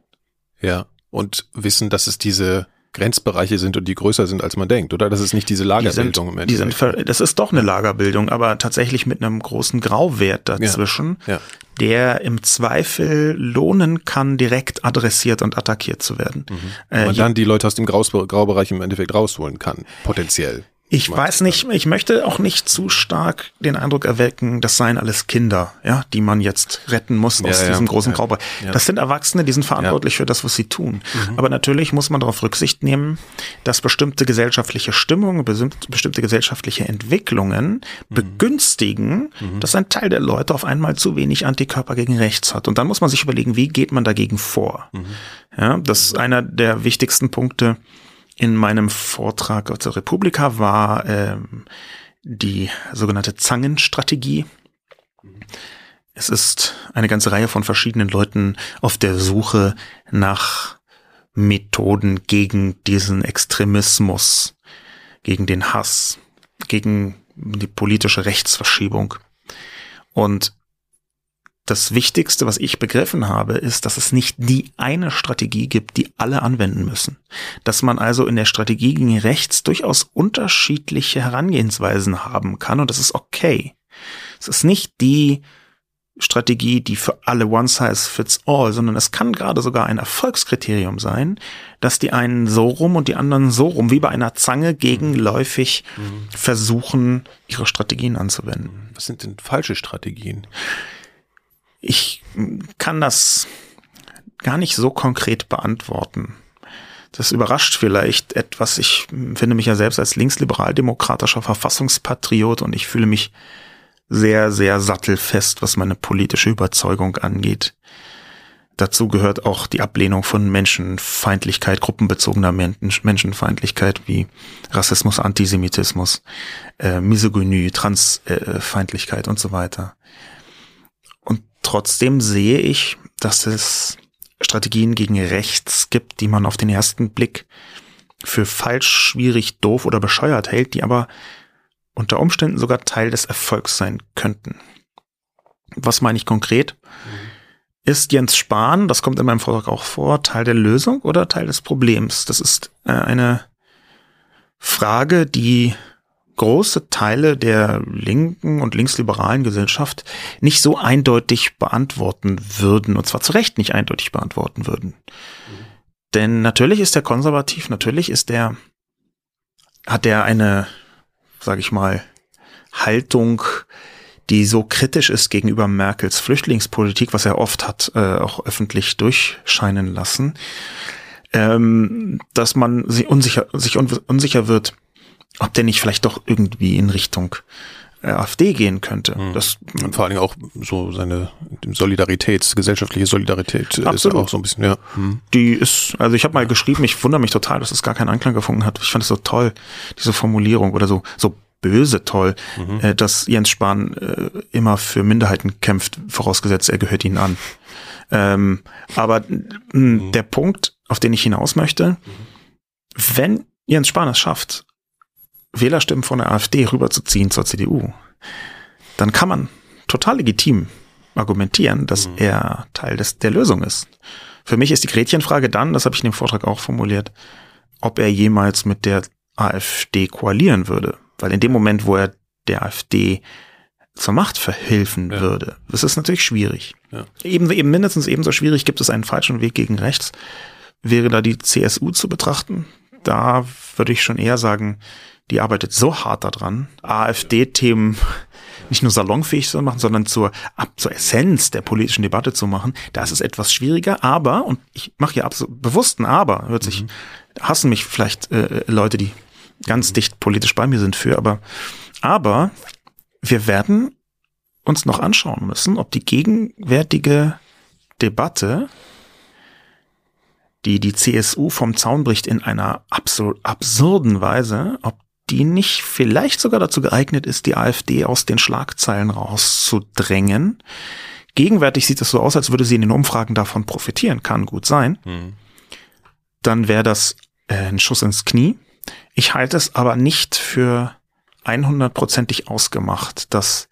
Ja, und wissen, dass es diese Grenzbereiche sind und die größer sind, als man denkt, oder? Das ist nicht diese Lagerbildung die sind, im Endeffekt. Die sind, das ist doch eine Lagerbildung, aber tatsächlich mit einem großen Grauwert dazwischen, ja, ja. der im Zweifel lohnen kann, direkt adressiert und attackiert zu werden. Mhm. Äh, und dann die Leute aus dem Graubereich im Endeffekt rausholen kann, potenziell. Ich weiß nicht, ich möchte auch nicht zu stark den Eindruck erwecken, das seien alles Kinder, ja, die man jetzt retten muss ja, aus ja, diesem großen ja, Graubereich. Das sind Erwachsene, die sind verantwortlich für das, was sie tun. Mhm. Aber natürlich muss man darauf Rücksicht nehmen, dass bestimmte gesellschaftliche Stimmungen, bestimmte gesellschaftliche Entwicklungen mhm. begünstigen, mhm. dass ein Teil der Leute auf einmal zu wenig Antikörper gegen rechts hat. Und dann muss man sich überlegen, wie geht man dagegen vor? Mhm. Ja, das ist einer der wichtigsten Punkte, in meinem Vortrag zur Republika war ähm, die sogenannte Zangenstrategie. Es ist eine ganze Reihe von verschiedenen Leuten auf der Suche nach Methoden gegen diesen Extremismus, gegen den Hass, gegen die politische Rechtsverschiebung. Und das Wichtigste, was ich begriffen habe, ist, dass es nicht die eine Strategie gibt, die alle anwenden müssen. Dass man also in der Strategie gegen rechts durchaus unterschiedliche Herangehensweisen haben kann und das ist okay. Es ist nicht die Strategie, die für alle one size fits all, sondern es kann gerade sogar ein Erfolgskriterium sein, dass die einen so rum und die anderen so rum, wie bei einer Zange gegenläufig mhm. versuchen, ihre Strategien anzuwenden. Was sind denn falsche Strategien? Ich kann das gar nicht so konkret beantworten. Das überrascht vielleicht etwas. Ich finde mich ja selbst als linksliberaldemokratischer Verfassungspatriot und ich fühle mich sehr, sehr sattelfest, was meine politische Überzeugung angeht. Dazu gehört auch die Ablehnung von Menschenfeindlichkeit, gruppenbezogener Menschenfeindlichkeit wie Rassismus, Antisemitismus, äh, Misogynie, Transfeindlichkeit und so weiter. Trotzdem sehe ich, dass es Strategien gegen rechts gibt, die man auf den ersten Blick für falsch, schwierig, doof oder bescheuert hält, die aber unter Umständen sogar Teil des Erfolgs sein könnten. Was meine ich konkret? Mhm. Ist Jens Spahn, das kommt in meinem Vortrag auch vor, Teil der Lösung oder Teil des Problems? Das ist äh, eine Frage, die große Teile der linken und linksliberalen Gesellschaft nicht so eindeutig beantworten würden, und zwar zu Recht nicht eindeutig beantworten würden. Denn natürlich ist er konservativ, natürlich ist er, hat er eine, sage ich mal, Haltung, die so kritisch ist gegenüber Merkels Flüchtlingspolitik, was er oft hat äh, auch öffentlich durchscheinen lassen, ähm, dass man sich unsicher, sich unsicher wird, ob der nicht vielleicht doch irgendwie in Richtung äh, AfD gehen könnte. Mhm. Das, und vor allen Dingen auch so seine Solidarität, gesellschaftliche Solidarität absolut. ist auch so ein bisschen, ja. Mhm. Die ist, also ich habe mal geschrieben, ich wundere mich total, dass es gar keinen Anklang gefunden hat. Ich fand es so toll, diese Formulierung oder so, so böse toll, mhm. äh, dass Jens Spahn äh, immer für Minderheiten kämpft, vorausgesetzt er gehört ihnen an. Ähm, aber mhm. der Punkt, auf den ich hinaus möchte, mhm. wenn Jens Spahn es schafft, Wählerstimmen von der AfD rüberzuziehen zur CDU, dann kann man total legitim argumentieren, dass mhm. er Teil des, der Lösung ist. Für mich ist die Gretchenfrage dann, das habe ich in dem Vortrag auch formuliert, ob er jemals mit der AfD koalieren würde. Weil in dem Moment, wo er der AfD zur Macht verhelfen ja. würde, das ist natürlich schwierig. Ja. Eben, eben mindestens ebenso schwierig gibt es einen falschen Weg gegen rechts. Wäre da die CSU zu betrachten? Da würde ich schon eher sagen, die arbeitet so hart daran, AfD-Themen nicht nur salonfähig zu machen, sondern zur, ab, zur Essenz der politischen Debatte zu machen. Da ist es etwas schwieriger, aber, und ich mache hier absolut bewussten Aber, hört sich, mhm. hassen mich vielleicht äh, Leute, die ganz dicht politisch bei mir sind für, aber, aber wir werden uns noch anschauen müssen, ob die gegenwärtige Debatte, die die CSU vom Zaun bricht in einer absolut absurden Weise, ob die nicht vielleicht sogar dazu geeignet ist, die AfD aus den Schlagzeilen rauszudrängen. Gegenwärtig sieht es so aus, als würde sie in den Umfragen davon profitieren, kann gut sein. Mhm. Dann wäre das äh, ein Schuss ins Knie. Ich halte es aber nicht für 100%ig ausgemacht, dass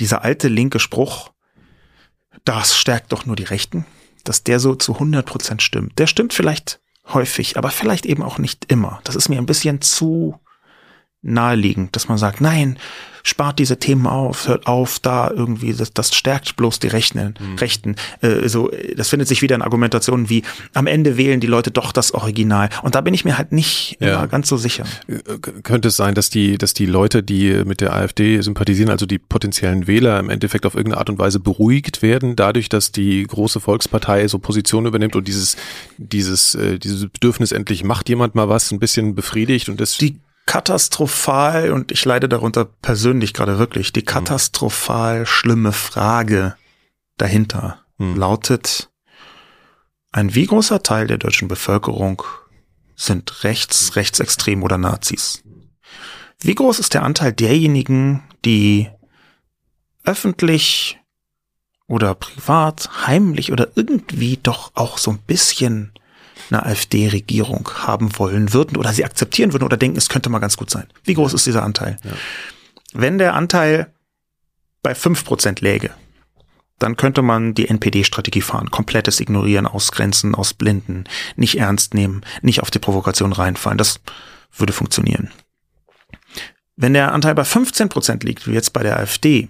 dieser alte linke Spruch, das stärkt doch nur die Rechten, dass der so zu 100% stimmt. Der stimmt vielleicht häufig, aber vielleicht eben auch nicht immer. Das ist mir ein bisschen zu naheliegend, dass man sagt, nein, spart diese Themen auf, hört auf, da irgendwie, das, das stärkt bloß die Rechten. Mhm. Rechten. Äh, so, das findet sich wieder in Argumentationen wie, am Ende wählen die Leute doch das Original. Und da bin ich mir halt nicht ja. immer ganz so sicher. Äh, könnte es sein, dass die, dass die Leute, die mit der AfD sympathisieren, also die potenziellen Wähler im Endeffekt auf irgendeine Art und Weise beruhigt werden, dadurch, dass die große Volkspartei so Position übernimmt und dieses, dieses, äh, dieses Bedürfnis endlich macht jemand mal was ein bisschen befriedigt und das die katastrophal, und ich leide darunter persönlich gerade wirklich, die mhm. katastrophal schlimme Frage dahinter mhm. lautet, ein wie großer Teil der deutschen Bevölkerung sind rechts, rechtsextrem oder Nazis? Wie groß ist der Anteil derjenigen, die öffentlich oder privat, heimlich oder irgendwie doch auch so ein bisschen eine AfD-Regierung haben wollen würden oder sie akzeptieren würden oder denken, es könnte mal ganz gut sein. Wie groß ist dieser Anteil? Ja. Wenn der Anteil bei fünf Prozent läge, dann könnte man die NPD-Strategie fahren, komplettes Ignorieren, Ausgrenzen, Ausblinden, nicht ernst nehmen, nicht auf die Provokation reinfallen. Das würde funktionieren. Wenn der Anteil bei 15 Prozent liegt, wie jetzt bei der AfD,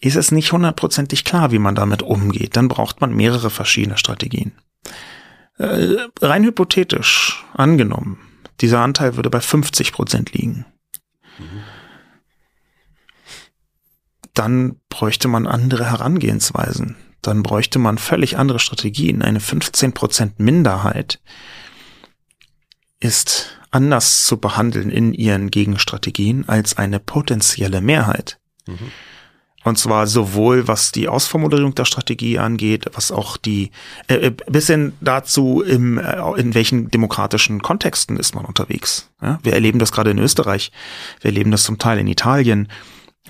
ist es nicht hundertprozentig klar, wie man damit umgeht. Dann braucht man mehrere verschiedene Strategien. Äh, rein hypothetisch angenommen, dieser Anteil würde bei 50 Prozent liegen. Dann bräuchte man andere Herangehensweisen. Dann bräuchte man völlig andere Strategien. Eine 15 Prozent Minderheit ist anders zu behandeln in ihren Gegenstrategien als eine potenzielle Mehrheit. Mhm. Und zwar sowohl was die Ausformulierung der Strategie angeht, was auch die, äh, äh, bis hin dazu, im, äh, in welchen demokratischen Kontexten ist man unterwegs. Ja? Wir erleben das gerade in Österreich, wir erleben das zum Teil in Italien,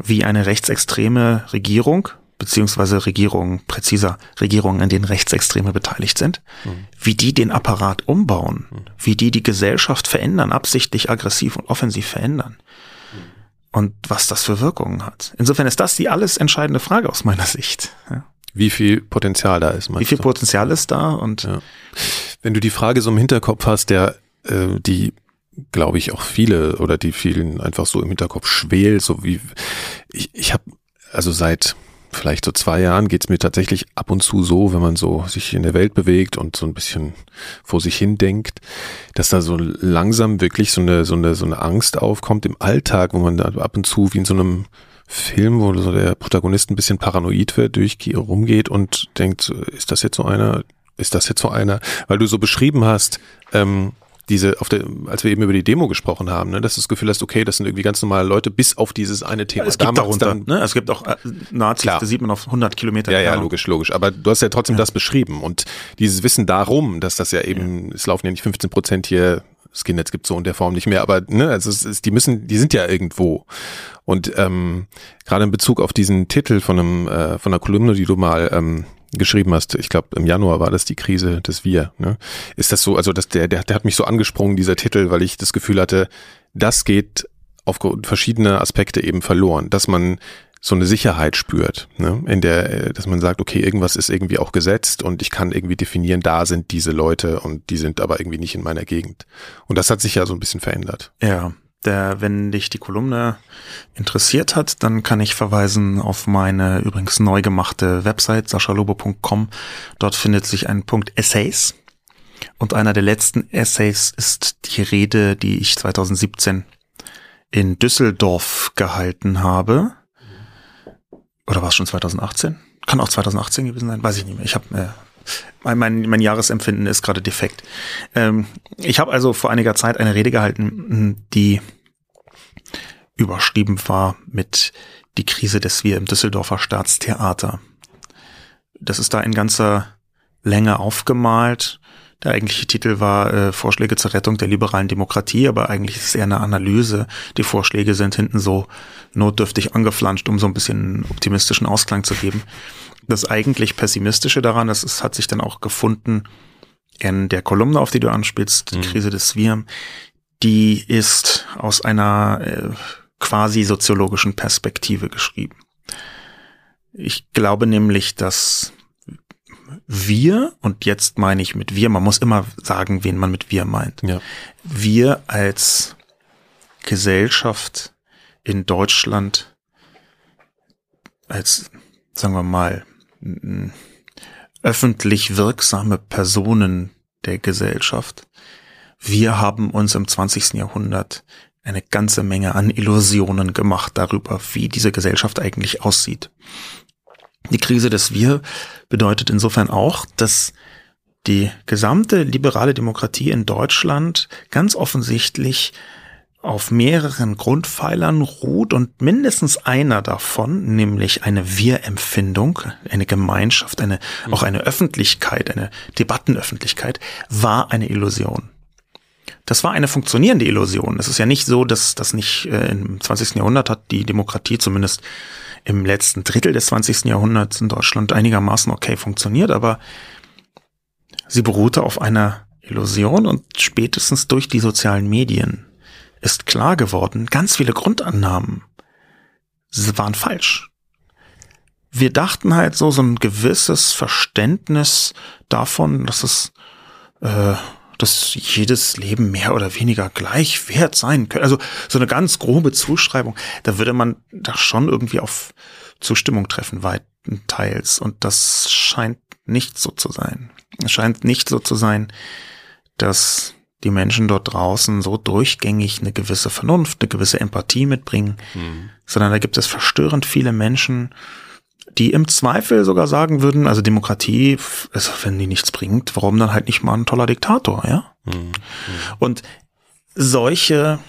wie eine rechtsextreme Regierung, beziehungsweise Regierungen, präziser Regierungen, in denen Rechtsextreme beteiligt sind, mhm. wie die den Apparat umbauen, mhm. wie die die Gesellschaft verändern, absichtlich aggressiv und offensiv verändern und was das für Wirkungen hat. Insofern ist das die alles entscheidende Frage aus meiner Sicht. Ja. Wie viel Potenzial da ist. Wie viel du? Potenzial ist da und ja. wenn du die Frage so im Hinterkopf hast, der äh, die glaube ich auch viele oder die vielen einfach so im Hinterkopf schwelt, so wie ich, ich habe also seit vielleicht so zwei Jahren geht's mir tatsächlich ab und zu so, wenn man so sich in der Welt bewegt und so ein bisschen vor sich hin denkt, dass da so langsam wirklich so eine, so eine, so eine Angst aufkommt im Alltag, wo man da ab und zu wie in so einem Film, wo so der Protagonist ein bisschen paranoid wird, durch rumgeht und denkt, ist das jetzt so einer, ist das jetzt so einer? Weil du so beschrieben hast, ähm, diese, auf der, als wir eben über die Demo gesprochen haben, ne, dass du das Gefühl hast, okay, das sind irgendwie ganz normale Leute, bis auf dieses eine Thema. Es gibt darunter, dann, ne? Es gibt auch äh, Nazis, Klar. da sieht man auf 100 Kilometer. Ja, ja, logisch, logisch. Aber du hast ja trotzdem ja. das beschrieben und dieses Wissen darum, dass das ja eben, ja. es laufen ja nicht 15 Prozent hier Skinheads gibt so in der Form nicht mehr, aber ne, also es ist, die müssen, die sind ja irgendwo. Und ähm, gerade in Bezug auf diesen Titel von einem äh, von einer Kolumne, die du mal ähm, geschrieben hast, ich glaube im Januar war das die Krise des Wir. Ne? Ist das so? Also das, der, der, der hat mich so angesprungen dieser Titel, weil ich das Gefühl hatte, das geht auf verschiedene Aspekte eben verloren, dass man so eine Sicherheit spürt, ne? in der, äh, dass man sagt, okay, irgendwas ist irgendwie auch gesetzt und ich kann irgendwie definieren, da sind diese Leute und die sind aber irgendwie nicht in meiner Gegend. Und das hat sich ja so ein bisschen verändert. Ja, der, wenn dich die Kolumne interessiert hat, dann kann ich verweisen auf meine übrigens neu gemachte Website saschalobo.com. Dort findet sich ein Punkt Essays. Und einer der letzten Essays ist die Rede, die ich 2017 in Düsseldorf gehalten habe oder war es schon 2018? Kann auch 2018 gewesen sein, weiß ich nicht mehr. Ich habe äh, mein, mein, mein Jahresempfinden ist gerade defekt. Ähm, ich habe also vor einiger Zeit eine Rede gehalten, die überschrieben war mit die Krise des Wir im Düsseldorfer Staatstheater. Das ist da in ganzer Länge aufgemalt der eigentliche Titel war äh, Vorschläge zur Rettung der liberalen Demokratie, aber eigentlich ist es eher eine Analyse. Die Vorschläge sind hinten so notdürftig angeflanscht, um so ein bisschen optimistischen Ausklang zu geben. Das eigentlich Pessimistische daran, das ist, hat sich dann auch gefunden in der Kolumne, auf die du anspielst, die mhm. Krise des Wirm, die ist aus einer äh, quasi soziologischen Perspektive geschrieben. Ich glaube nämlich, dass wir, und jetzt meine ich mit wir, man muss immer sagen, wen man mit wir meint. Ja. Wir als Gesellschaft in Deutschland, als, sagen wir mal, öffentlich wirksame Personen der Gesellschaft, wir haben uns im 20. Jahrhundert eine ganze Menge an Illusionen gemacht darüber, wie diese Gesellschaft eigentlich aussieht. Die Krise des Wir bedeutet insofern auch, dass die gesamte liberale Demokratie in Deutschland ganz offensichtlich auf mehreren Grundpfeilern ruht und mindestens einer davon, nämlich eine Wir-Empfindung, eine Gemeinschaft, eine, mhm. auch eine Öffentlichkeit, eine Debattenöffentlichkeit, war eine Illusion. Das war eine funktionierende Illusion. Es ist ja nicht so, dass das nicht äh, im 20. Jahrhundert hat die Demokratie zumindest im letzten Drittel des 20. Jahrhunderts in Deutschland einigermaßen okay funktioniert, aber sie beruhte auf einer Illusion und spätestens durch die sozialen Medien ist klar geworden, ganz viele Grundannahmen waren falsch. Wir dachten halt so, so ein gewisses Verständnis davon, dass es äh, dass jedes Leben mehr oder weniger gleich wert sein könnte. Also so eine ganz grobe Zuschreibung, da würde man da schon irgendwie auf Zustimmung treffen, weitenteils. Und das scheint nicht so zu sein. Es scheint nicht so zu sein, dass die Menschen dort draußen so durchgängig eine gewisse Vernunft, eine gewisse Empathie mitbringen, mhm. sondern da gibt es verstörend viele Menschen, die im Zweifel sogar sagen würden, also Demokratie, also wenn die nichts bringt, warum dann halt nicht mal ein toller Diktator, ja? Mhm. Und solche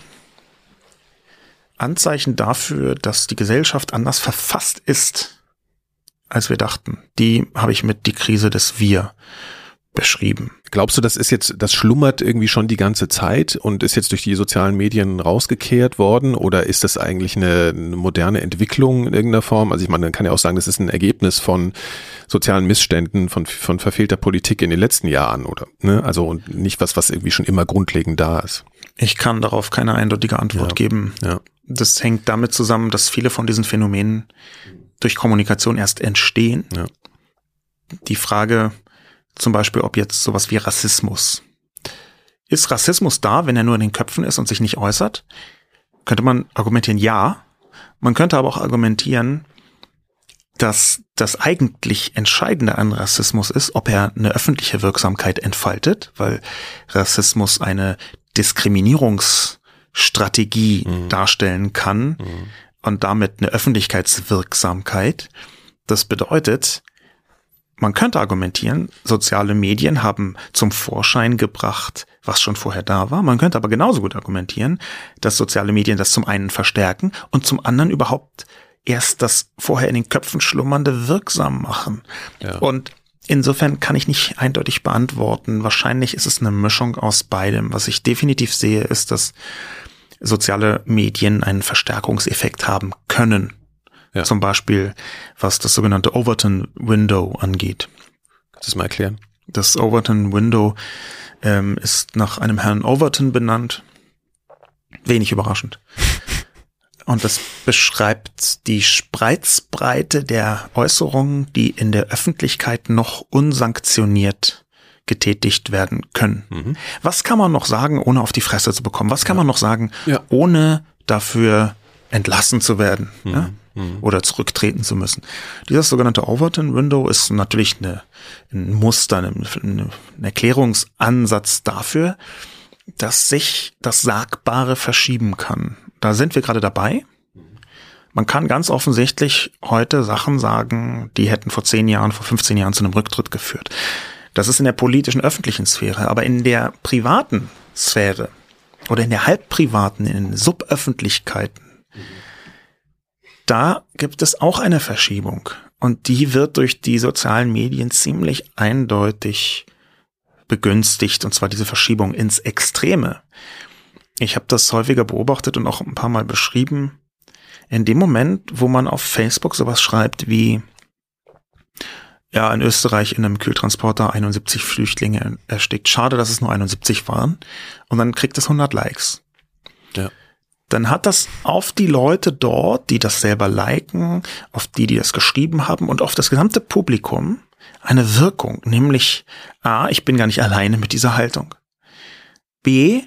Anzeichen dafür, dass die Gesellschaft anders verfasst ist, als wir dachten, die habe ich mit die Krise des Wir beschrieben. Glaubst du, das ist jetzt, das schlummert irgendwie schon die ganze Zeit und ist jetzt durch die sozialen Medien rausgekehrt worden oder ist das eigentlich eine, eine moderne Entwicklung in irgendeiner Form? Also ich meine, man kann ja auch sagen, das ist ein Ergebnis von sozialen Missständen, von, von verfehlter Politik in den letzten Jahren oder, ne? Also und nicht was, was irgendwie schon immer grundlegend da ist. Ich kann darauf keine eindeutige Antwort ja. geben. Ja. Das hängt damit zusammen, dass viele von diesen Phänomenen durch Kommunikation erst entstehen. Ja. Die Frage, zum Beispiel, ob jetzt sowas wie Rassismus. Ist Rassismus da, wenn er nur in den Köpfen ist und sich nicht äußert? Könnte man argumentieren, ja. Man könnte aber auch argumentieren, dass das eigentlich Entscheidende an Rassismus ist, ob er eine öffentliche Wirksamkeit entfaltet, weil Rassismus eine Diskriminierungsstrategie mhm. darstellen kann mhm. und damit eine Öffentlichkeitswirksamkeit. Das bedeutet, man könnte argumentieren, soziale Medien haben zum Vorschein gebracht, was schon vorher da war. Man könnte aber genauso gut argumentieren, dass soziale Medien das zum einen verstärken und zum anderen überhaupt erst das vorher in den Köpfen schlummernde wirksam machen. Ja. Und insofern kann ich nicht eindeutig beantworten. Wahrscheinlich ist es eine Mischung aus beidem. Was ich definitiv sehe, ist, dass soziale Medien einen Verstärkungseffekt haben können. Ja. Zum Beispiel, was das sogenannte Overton Window angeht. Kannst du das mal erklären? Das Overton Window ähm, ist nach einem Herrn Overton benannt. Wenig überraschend. [laughs] Und das beschreibt die Spreizbreite der Äußerungen, die in der Öffentlichkeit noch unsanktioniert getätigt werden können. Mhm. Was kann man noch sagen, ohne auf die Fresse zu bekommen? Was kann ja. man noch sagen, ja. ohne dafür entlassen zu werden mhm. ja? Mhm. oder zurücktreten zu müssen? Dieses sogenannte Overton Window ist natürlich eine, ein Muster, ein, ein Erklärungsansatz dafür, dass sich das Sagbare verschieben kann. Da sind wir gerade dabei. Man kann ganz offensichtlich heute Sachen sagen, die hätten vor zehn Jahren, vor 15 Jahren zu einem Rücktritt geführt. Das ist in der politischen, öffentlichen Sphäre. Aber in der privaten Sphäre oder in der halbprivaten, in den Suböffentlichkeiten, da gibt es auch eine Verschiebung. Und die wird durch die sozialen Medien ziemlich eindeutig begünstigt, und zwar diese Verschiebung ins Extreme. Ich habe das häufiger beobachtet und auch ein paar Mal beschrieben. In dem Moment, wo man auf Facebook sowas schreibt wie, ja, in Österreich in einem Kühltransporter 71 Flüchtlinge erstickt. Schade, dass es nur 71 waren. Und dann kriegt es 100 Likes. Ja. Dann hat das auf die Leute dort, die das selber liken, auf die, die das geschrieben haben und auf das gesamte Publikum eine Wirkung. Nämlich, A, ich bin gar nicht alleine mit dieser Haltung. B,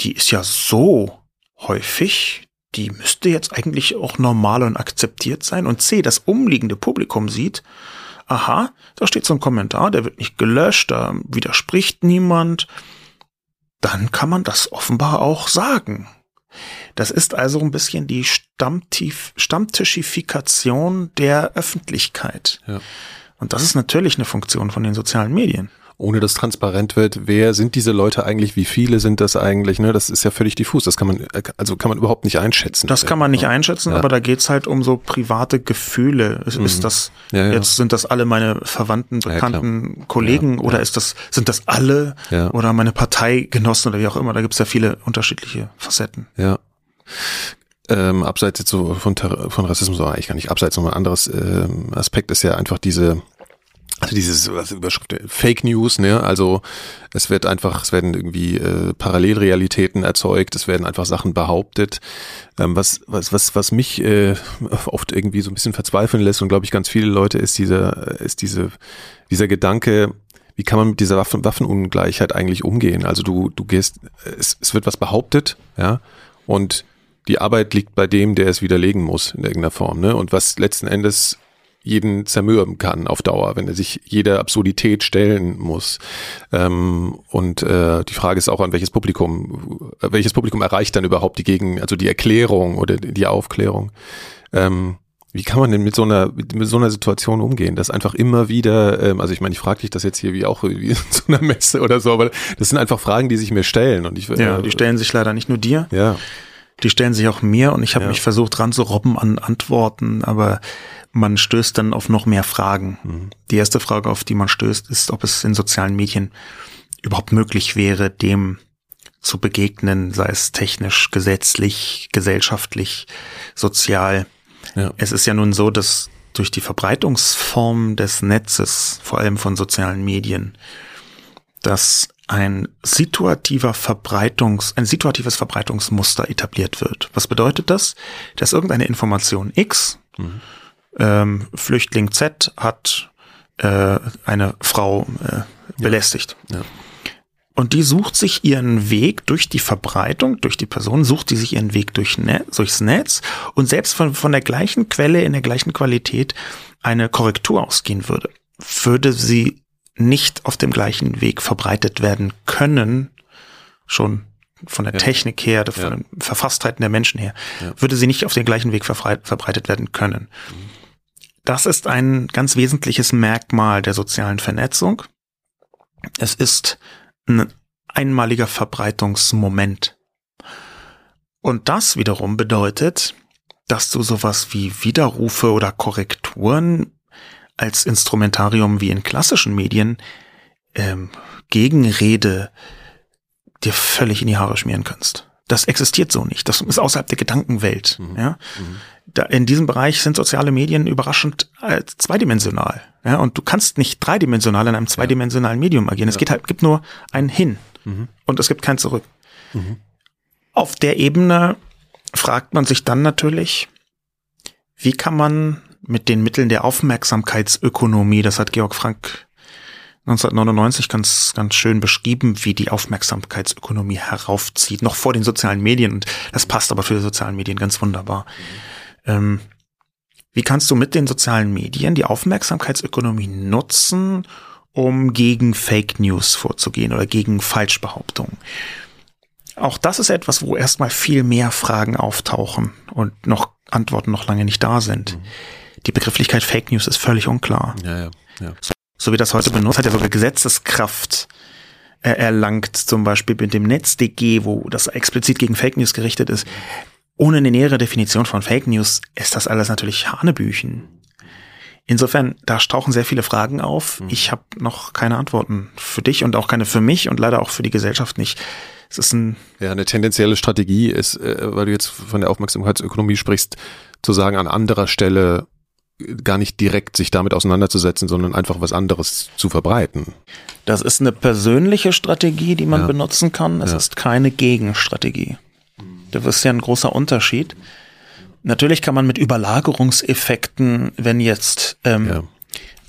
die ist ja so häufig, die müsste jetzt eigentlich auch normal und akzeptiert sein. Und C, das umliegende Publikum sieht, aha, da steht so ein Kommentar, der wird nicht gelöscht, da widerspricht niemand. Dann kann man das offenbar auch sagen. Das ist also ein bisschen die Stammtief Stammtischifikation der Öffentlichkeit. Ja. Und das ist natürlich eine Funktion von den sozialen Medien ohne dass transparent wird, wer sind diese Leute eigentlich, wie viele sind das eigentlich, ne? Das ist ja völlig diffus. Das kann man, also kann man überhaupt nicht einschätzen. Das kann man nicht einschätzen, ja. aber da geht's halt um so private Gefühle. Ist, mhm. ist das, ja, ja. jetzt sind das alle meine Verwandten, Bekannten, Kollegen oder ist das, sind das alle oder meine Parteigenossen oder wie auch immer? Da gibt's ja viele unterschiedliche Facetten. Ja. Ähm, abseits jetzt so von, von Rassismus, aber eigentlich gar nicht abseits, noch ein anderes ähm, Aspekt ist ja einfach diese, also dieses was Überschrift Fake News, ne? Also es wird einfach, es werden irgendwie äh, Parallelrealitäten erzeugt, es werden einfach Sachen behauptet. Ähm, was was was was mich äh, oft irgendwie so ein bisschen verzweifeln lässt und glaube ich ganz viele Leute ist dieser ist diese dieser Gedanke, wie kann man mit dieser Waffen, Waffenungleichheit eigentlich umgehen? Also du du gehst, es, es wird was behauptet, ja, und die Arbeit liegt bei dem, der es widerlegen muss in irgendeiner Form, ne? Und was letzten Endes jeden zermürben kann auf Dauer, wenn er sich jeder Absurdität stellen muss. Ähm, und äh, die Frage ist auch, an welches Publikum, äh, welches Publikum erreicht dann überhaupt die Gegen, also die Erklärung oder die Aufklärung. Ähm, wie kann man denn mit so einer mit, so einer Situation umgehen, dass einfach immer wieder, ähm, also ich meine, ich frage dich das jetzt hier wie auch [laughs] wie zu einer Messe oder so, aber das sind einfach Fragen, die sich mir stellen und ich ja, äh, die stellen sich leider nicht nur dir. Ja. Die stellen sich auch mir und ich habe ja. mich versucht ranzurobben an Antworten, aber man stößt dann auf noch mehr Fragen. Mhm. Die erste Frage, auf die man stößt, ist, ob es in sozialen Medien überhaupt möglich wäre, dem zu begegnen, sei es technisch, gesetzlich, gesellschaftlich, sozial. Ja. Es ist ja nun so, dass durch die Verbreitungsform des Netzes, vor allem von sozialen Medien, dass ein situativer Verbreitungs, ein situatives Verbreitungsmuster etabliert wird. Was bedeutet das? Dass irgendeine Information X mhm ähm, Flüchtling Z hat äh, eine Frau äh, belästigt. Ja. Ja. Und die sucht sich ihren Weg durch die Verbreitung, durch die Person, sucht die sich ihren Weg durch ne durchs Netz und selbst von, von der gleichen Quelle in der gleichen Qualität eine Korrektur ausgehen würde, würde sie nicht auf dem gleichen Weg verbreitet werden können, schon von der ja. Technik her, von ja. den Verfasstheiten der Menschen her, ja. würde sie nicht auf den gleichen Weg verbreitet werden können. Mhm. Das ist ein ganz wesentliches Merkmal der sozialen Vernetzung. Es ist ein einmaliger Verbreitungsmoment. Und das wiederum bedeutet, dass du sowas wie Widerrufe oder Korrekturen als Instrumentarium wie in klassischen Medien ähm, Gegenrede dir völlig in die Haare schmieren kannst. Das existiert so nicht. Das ist außerhalb der Gedankenwelt. Mhm. Ja? Mhm. In diesem Bereich sind soziale Medien überraschend äh, zweidimensional. Ja? Und du kannst nicht dreidimensional in einem zweidimensionalen Medium agieren. Es geht halt, gibt nur ein Hin mhm. und es gibt kein Zurück. Mhm. Auf der Ebene fragt man sich dann natürlich, wie kann man mit den Mitteln der Aufmerksamkeitsökonomie, das hat Georg Frank 1999 ganz, ganz schön beschrieben, wie die Aufmerksamkeitsökonomie heraufzieht, noch vor den sozialen Medien. Und das passt aber für die sozialen Medien ganz wunderbar. Mhm. Ähm, wie kannst du mit den sozialen Medien die Aufmerksamkeitsökonomie nutzen, um gegen Fake News vorzugehen oder gegen Falschbehauptungen? Auch das ist etwas, wo erstmal viel mehr Fragen auftauchen und noch Antworten noch lange nicht da sind. Mhm. Die Begrifflichkeit Fake News ist völlig unklar. Ja, ja, ja. So, so wie das heute benutzt, hat ja sogar Gesetzeskraft äh, erlangt, zum Beispiel mit dem NetzDG, wo das explizit gegen Fake News gerichtet ist. Ohne eine nähere Definition von Fake News ist das alles natürlich Hanebüchen. Insofern, da tauchen sehr viele Fragen auf. Mhm. Ich habe noch keine Antworten für dich und auch keine für mich und leider auch für die Gesellschaft nicht. Es ist ein ja eine tendenzielle Strategie ist, äh, weil du jetzt von der Aufmerksamkeitsökonomie sprichst, zu sagen an anderer Stelle gar nicht direkt sich damit auseinanderzusetzen, sondern einfach was anderes zu verbreiten. Das ist eine persönliche Strategie, die man ja. benutzen kann. Es ja. ist keine Gegenstrategie. Das ist ja ein großer Unterschied. Natürlich kann man mit Überlagerungseffekten, wenn jetzt ähm,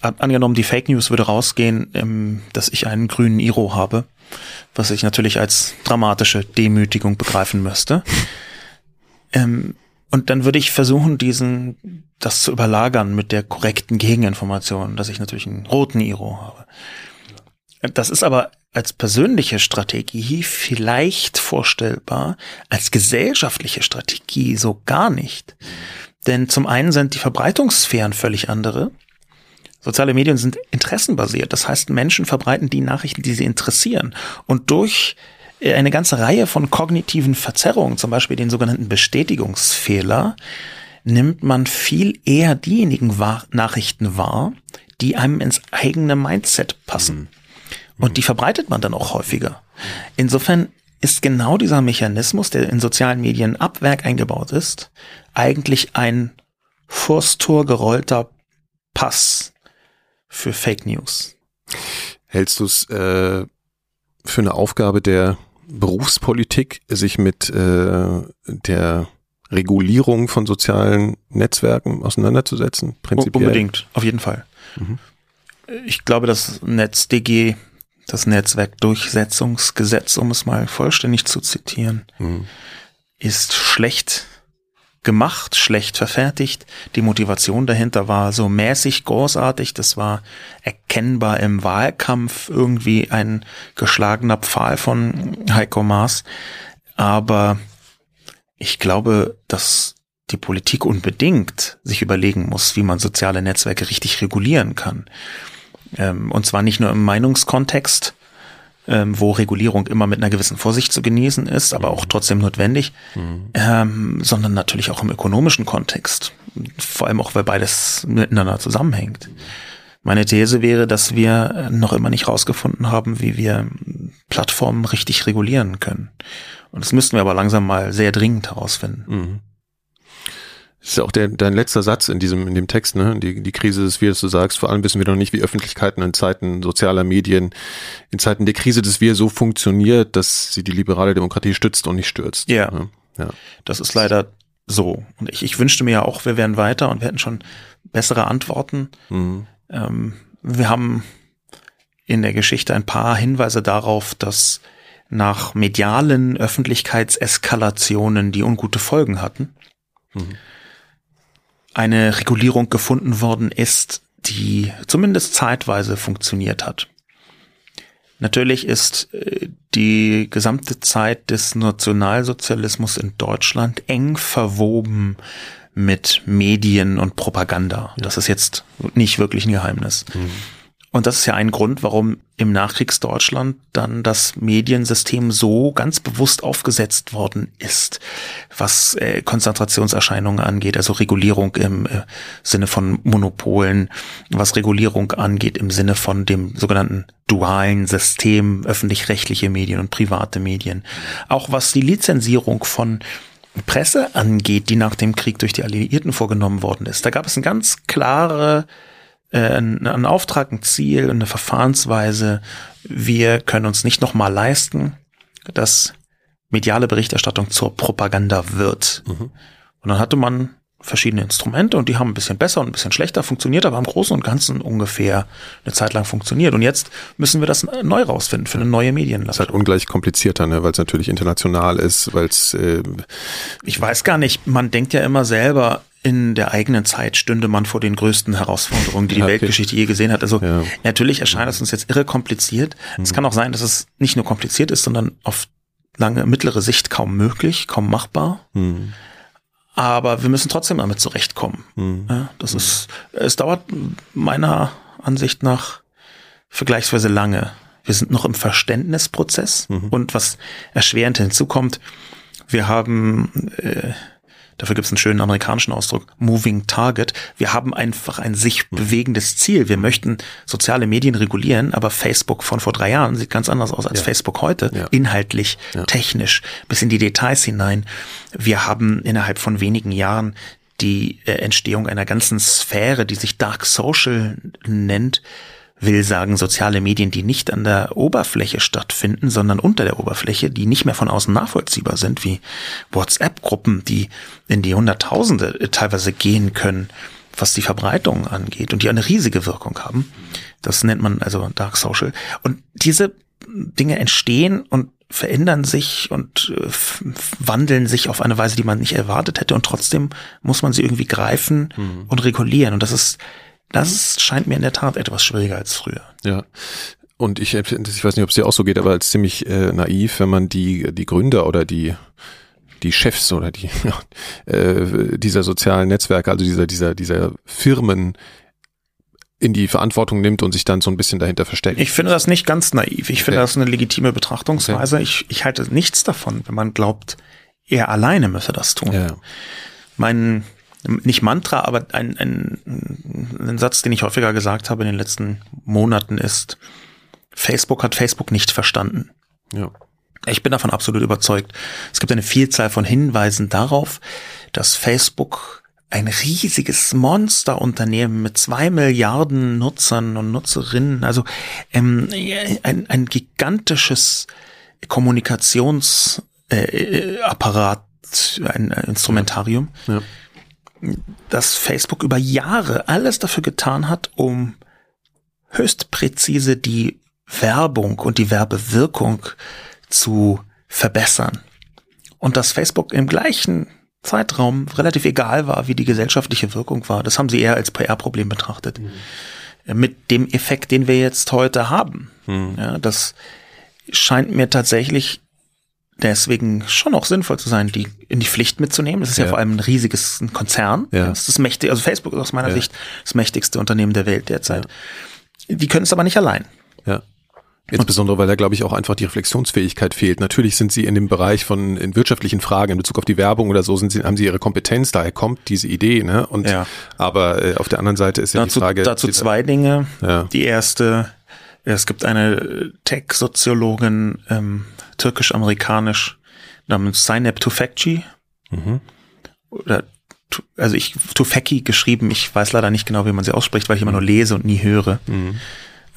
ja. angenommen die Fake News würde rausgehen, ähm, dass ich einen grünen Iro habe, was ich natürlich als dramatische Demütigung begreifen müsste. Ähm, und dann würde ich versuchen, diesen, das zu überlagern mit der korrekten Gegeninformation, dass ich natürlich einen roten Iro habe. Das ist aber als persönliche Strategie vielleicht vorstellbar, als gesellschaftliche Strategie so gar nicht. Denn zum einen sind die Verbreitungssphären völlig andere. Soziale Medien sind interessenbasiert. Das heißt, Menschen verbreiten die Nachrichten, die sie interessieren. Und durch äh, eine ganze Reihe von kognitiven Verzerrungen, zum Beispiel den sogenannten Bestätigungsfehler, nimmt man viel eher diejenigen Nachrichten wahr, die einem ins eigene Mindset passen. Mhm. Und die verbreitet man dann auch häufiger. Insofern ist genau dieser Mechanismus, der in sozialen Medien ab Werk eingebaut ist, eigentlich ein Furstor gerollter Pass für Fake News. Hältst du es äh, für eine Aufgabe der Berufspolitik, sich mit äh, der Regulierung von sozialen Netzwerken auseinanderzusetzen? Prinzipiell? Unbedingt, auf jeden Fall. Mhm. Ich glaube, das NetzDG, das Netzwerkdurchsetzungsgesetz, um es mal vollständig zu zitieren, mhm. ist schlecht gemacht, schlecht verfertigt. Die Motivation dahinter war so mäßig großartig. Das war erkennbar im Wahlkampf irgendwie ein geschlagener Pfahl von Heiko Maas. Aber ich glaube, dass die Politik unbedingt sich überlegen muss, wie man soziale Netzwerke richtig regulieren kann. Ähm, und zwar nicht nur im Meinungskontext, ähm, wo Regulierung immer mit einer gewissen Vorsicht zu genießen ist, aber auch trotzdem notwendig, mhm. ähm, sondern natürlich auch im ökonomischen Kontext. Vor allem auch, weil beides miteinander zusammenhängt. Meine These wäre, dass wir noch immer nicht rausgefunden haben, wie wir Plattformen richtig regulieren können. Und das müssten wir aber langsam mal sehr dringend herausfinden. Mhm. Das ist auch der, dein letzter Satz in diesem, in dem Text, ne? Die, die Krise des Virs, du sagst, vor allem wissen wir noch nicht, wie Öffentlichkeiten in Zeiten sozialer Medien, in Zeiten der Krise des Wir so funktioniert, dass sie die liberale Demokratie stützt und nicht stürzt. Ja. Ne? ja. Das ist leider so. Und ich, ich wünschte mir ja auch, wir wären weiter und wir hätten schon bessere Antworten. Mhm. Ähm, wir haben in der Geschichte ein paar Hinweise darauf, dass nach medialen Öffentlichkeitseskalationen, die ungute Folgen hatten, mhm eine Regulierung gefunden worden ist, die zumindest zeitweise funktioniert hat. Natürlich ist äh, die gesamte Zeit des Nationalsozialismus in Deutschland eng verwoben mit Medien und Propaganda. Das ist jetzt nicht wirklich ein Geheimnis. Mhm. Und das ist ja ein Grund, warum im Nachkriegsdeutschland dann das Mediensystem so ganz bewusst aufgesetzt worden ist, was äh, Konzentrationserscheinungen angeht, also Regulierung im äh, Sinne von Monopolen, was Regulierung angeht im Sinne von dem sogenannten dualen System, öffentlich-rechtliche Medien und private Medien. Auch was die Lizenzierung von Presse angeht, die nach dem Krieg durch die Alliierten vorgenommen worden ist. Da gab es eine ganz klare äh, einen Auftrag, ein Ziel, eine Verfahrensweise. Wir können uns nicht nochmal leisten, dass mediale Berichterstattung zur Propaganda wird. Mhm. Und dann hatte man verschiedene Instrumente und die haben ein bisschen besser und ein bisschen schlechter funktioniert, aber im Großen und Ganzen ungefähr eine Zeit lang funktioniert. Und jetzt müssen wir das neu rausfinden für eine neue Medienlandschaft. Das ist halt ungleich komplizierter, ne? weil es natürlich international ist, weil es äh Ich weiß gar nicht, man denkt ja immer selber, in der eigenen Zeit stünde man vor den größten Herausforderungen, die die okay. Weltgeschichte je gesehen hat. Also ja. natürlich erscheint es uns jetzt irre kompliziert. Mhm. Es kann auch sein, dass es nicht nur kompliziert ist, sondern auf lange, mittlere Sicht kaum möglich, kaum machbar. Mhm. Aber wir müssen trotzdem damit zurechtkommen. Mhm. Ja, das ist, es dauert meiner Ansicht nach vergleichsweise lange. Wir sind noch im Verständnisprozess mhm. und was erschwerend hinzukommt, wir haben äh, Dafür gibt es einen schönen amerikanischen Ausdruck, Moving Target. Wir haben einfach ein sich bewegendes Ziel. Wir möchten soziale Medien regulieren, aber Facebook von vor drei Jahren sieht ganz anders aus als ja. Facebook heute. Ja. Inhaltlich, ja. technisch, bis in die Details hinein. Wir haben innerhalb von wenigen Jahren die äh, Entstehung einer ganzen Sphäre, die sich Dark Social nennt, will sagen soziale Medien, die nicht an der Oberfläche stattfinden, sondern unter der Oberfläche, die nicht mehr von außen nachvollziehbar sind, wie WhatsApp-Gruppen, die in die Hunderttausende teilweise gehen können, was die Verbreitung angeht und die eine riesige Wirkung haben. Das nennt man also Dark Social. Und diese Dinge entstehen und verändern sich und äh, wandeln sich auf eine Weise, die man nicht erwartet hätte und trotzdem muss man sie irgendwie greifen mhm. und regulieren und das ist das scheint mir in der Tat etwas schwieriger als früher. Ja. Und ich, ich weiß nicht, ob es dir auch so geht, aber als ziemlich äh, naiv, wenn man die, die Gründer oder die, die Chefs oder die [laughs] äh, dieser sozialen Netzwerke, also dieser, dieser, dieser Firmen in die Verantwortung nimmt und sich dann so ein bisschen dahinter versteckt. Ich finde das nicht ganz naiv. Ich finde okay. das eine legitime Betrachtungsweise. Okay. Ich, ich halte nichts davon, wenn man glaubt, er alleine müsse das tun. Ja. Mein nicht Mantra, aber ein, ein, ein Satz, den ich häufiger gesagt habe in den letzten Monaten ist, Facebook hat Facebook nicht verstanden. Ja. Ich bin davon absolut überzeugt. Es gibt eine Vielzahl von Hinweisen darauf, dass Facebook ein riesiges Monsterunternehmen mit zwei Milliarden Nutzern und Nutzerinnen, also ähm, ein, ein gigantisches Kommunikationsapparat, äh, ein Instrumentarium. Ja. Ja dass Facebook über Jahre alles dafür getan hat, um höchst präzise die Werbung und die Werbewirkung zu verbessern. Und dass Facebook im gleichen Zeitraum relativ egal war, wie die gesellschaftliche Wirkung war. Das haben sie eher als PR-Problem betrachtet. Mhm. Mit dem Effekt, den wir jetzt heute haben. Mhm. Ja, das scheint mir tatsächlich deswegen schon auch sinnvoll zu sein, die in die Pflicht mitzunehmen. Das ist ja, ja vor allem ein riesiges ein Konzern. Ja. Das ist das mächtige, also Facebook ist aus meiner ja. Sicht das mächtigste Unternehmen der Welt derzeit. Die können es aber nicht allein. Ja. Insbesondere, weil da, glaube ich, auch einfach die Reflexionsfähigkeit fehlt. Natürlich sind sie in dem Bereich von in wirtschaftlichen Fragen in Bezug auf die Werbung oder so, sind sie, haben sie ihre Kompetenz, daher kommt diese Idee. Ne? Und, ja. Aber äh, auf der anderen Seite ist ja dazu, die Frage. Dazu zwei Dinge. Ja. Die erste, es gibt eine Tech-Soziologin, ähm, türkisch-amerikanisch namens Zeynep Tufekci. Mhm. Oder also ich Tufekci geschrieben, ich weiß leider nicht genau, wie man sie ausspricht, weil ich immer nur lese und nie höre. Mhm.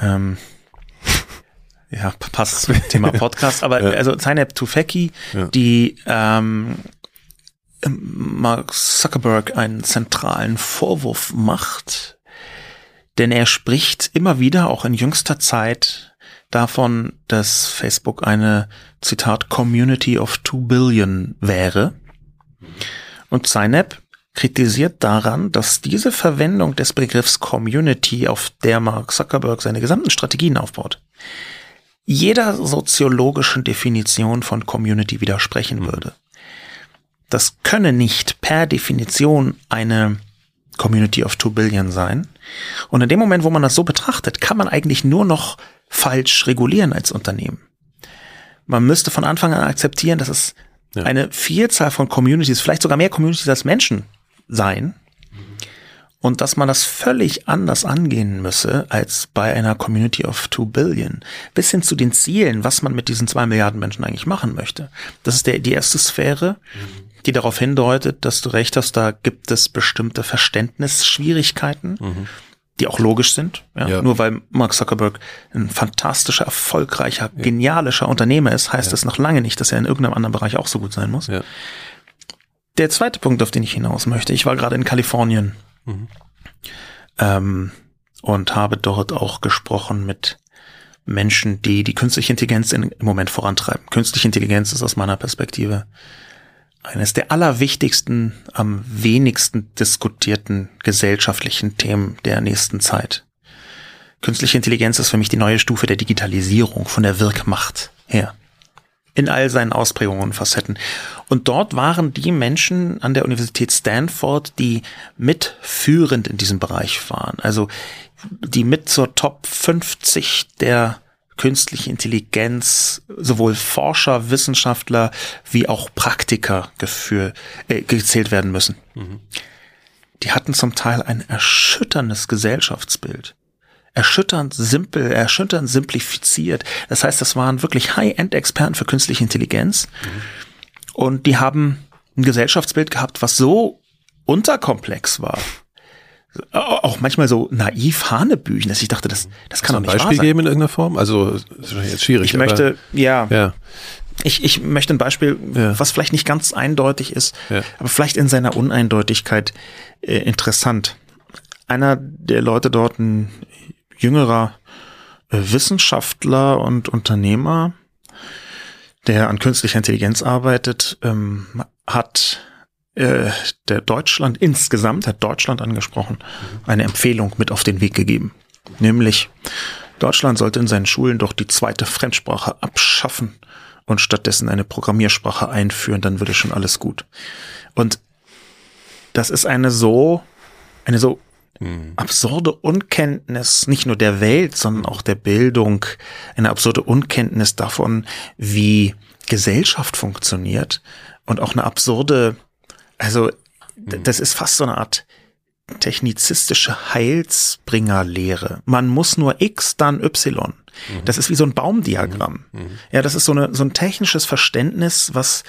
Ähm, [laughs] ja, passt zum Thema Podcast, aber [laughs] ja. also Zeynep Tufekci, ja. die ähm, Mark Zuckerberg einen zentralen Vorwurf macht, denn er spricht immer wieder, auch in jüngster Zeit, davon, dass Facebook eine, Zitat, Community of Two Billion wäre. Und Synap kritisiert daran, dass diese Verwendung des Begriffs Community, auf der Mark Zuckerberg seine gesamten Strategien aufbaut, jeder soziologischen Definition von Community widersprechen würde. Das könne nicht per Definition eine Community of Two Billion sein. Und in dem Moment, wo man das so betrachtet, kann man eigentlich nur noch falsch regulieren als Unternehmen. Man müsste von Anfang an akzeptieren, dass es ja. eine Vielzahl von Communities, vielleicht sogar mehr Communities als Menschen sein. Und dass man das völlig anders angehen müsse als bei einer Community of Two Billion. Bis hin zu den Zielen, was man mit diesen zwei Milliarden Menschen eigentlich machen möchte. Das ist der, die erste Sphäre, die darauf hindeutet, dass du recht hast, da gibt es bestimmte Verständnisschwierigkeiten. Mhm die auch logisch sind. Ja? ja? Nur weil Mark Zuckerberg ein fantastischer, erfolgreicher, ja. genialischer Unternehmer ist, heißt ja. das noch lange nicht, dass er in irgendeinem anderen Bereich auch so gut sein muss. Der zweite Punkt, auf den ich hinaus möchte, ich war gerade in Kalifornien mhm. ähm, und habe dort auch gesprochen mit Menschen, die die künstliche Intelligenz in, im Moment vorantreiben. Künstliche Intelligenz ist aus meiner Perspektive eines der allerwichtigsten, am wenigsten diskutierten gesellschaftlichen Themen der nächsten Zeit. Künstliche Intelligenz ist für mich die neue Stufe der Digitalisierung von der Wirkmacht her. In all seinen Ausprägungen und Facetten. Und dort waren die Menschen an der Universität Stanford, die mitführend in diesem Bereich waren. Also die mit zur Top 50 der künstliche Intelligenz sowohl Forscher, Wissenschaftler wie auch Praktiker gefühl, äh, gezählt werden müssen. Mhm. Die hatten zum Teil ein erschütterndes Gesellschaftsbild. Erschütternd simpel, erschütternd simplifiziert. Das heißt, das waren wirklich High-End-Experten für künstliche Intelligenz. Mhm. Und die haben ein Gesellschaftsbild gehabt, was so unterkomplex war, auch manchmal so naiv Hanebüchen, dass ich dachte, das, das kann doch nicht ein Beispiel geben in irgendeiner Form? Also, das ist jetzt schwierig. Ich möchte, ja, ja. Ich, ich möchte ein Beispiel, ja. was vielleicht nicht ganz eindeutig ist, ja. aber vielleicht in seiner Uneindeutigkeit äh, interessant. Einer der Leute dort, ein jüngerer äh, Wissenschaftler und Unternehmer, der an künstlicher Intelligenz arbeitet, ähm, hat äh, der Deutschland insgesamt, hat Deutschland angesprochen, eine Empfehlung mit auf den Weg gegeben. Nämlich, Deutschland sollte in seinen Schulen doch die zweite Fremdsprache abschaffen und stattdessen eine Programmiersprache einführen, dann würde schon alles gut. Und das ist eine so, eine so mhm. absurde Unkenntnis, nicht nur der Welt, sondern auch der Bildung, eine absurde Unkenntnis davon, wie Gesellschaft funktioniert und auch eine absurde also, mhm. das ist fast so eine Art technizistische Heilsbringerlehre. Man muss nur X, dann Y. Mhm. Das ist wie so ein Baumdiagramm. Mhm. mhm. Ja, das ist so, eine, so ein technisches Verständnis, was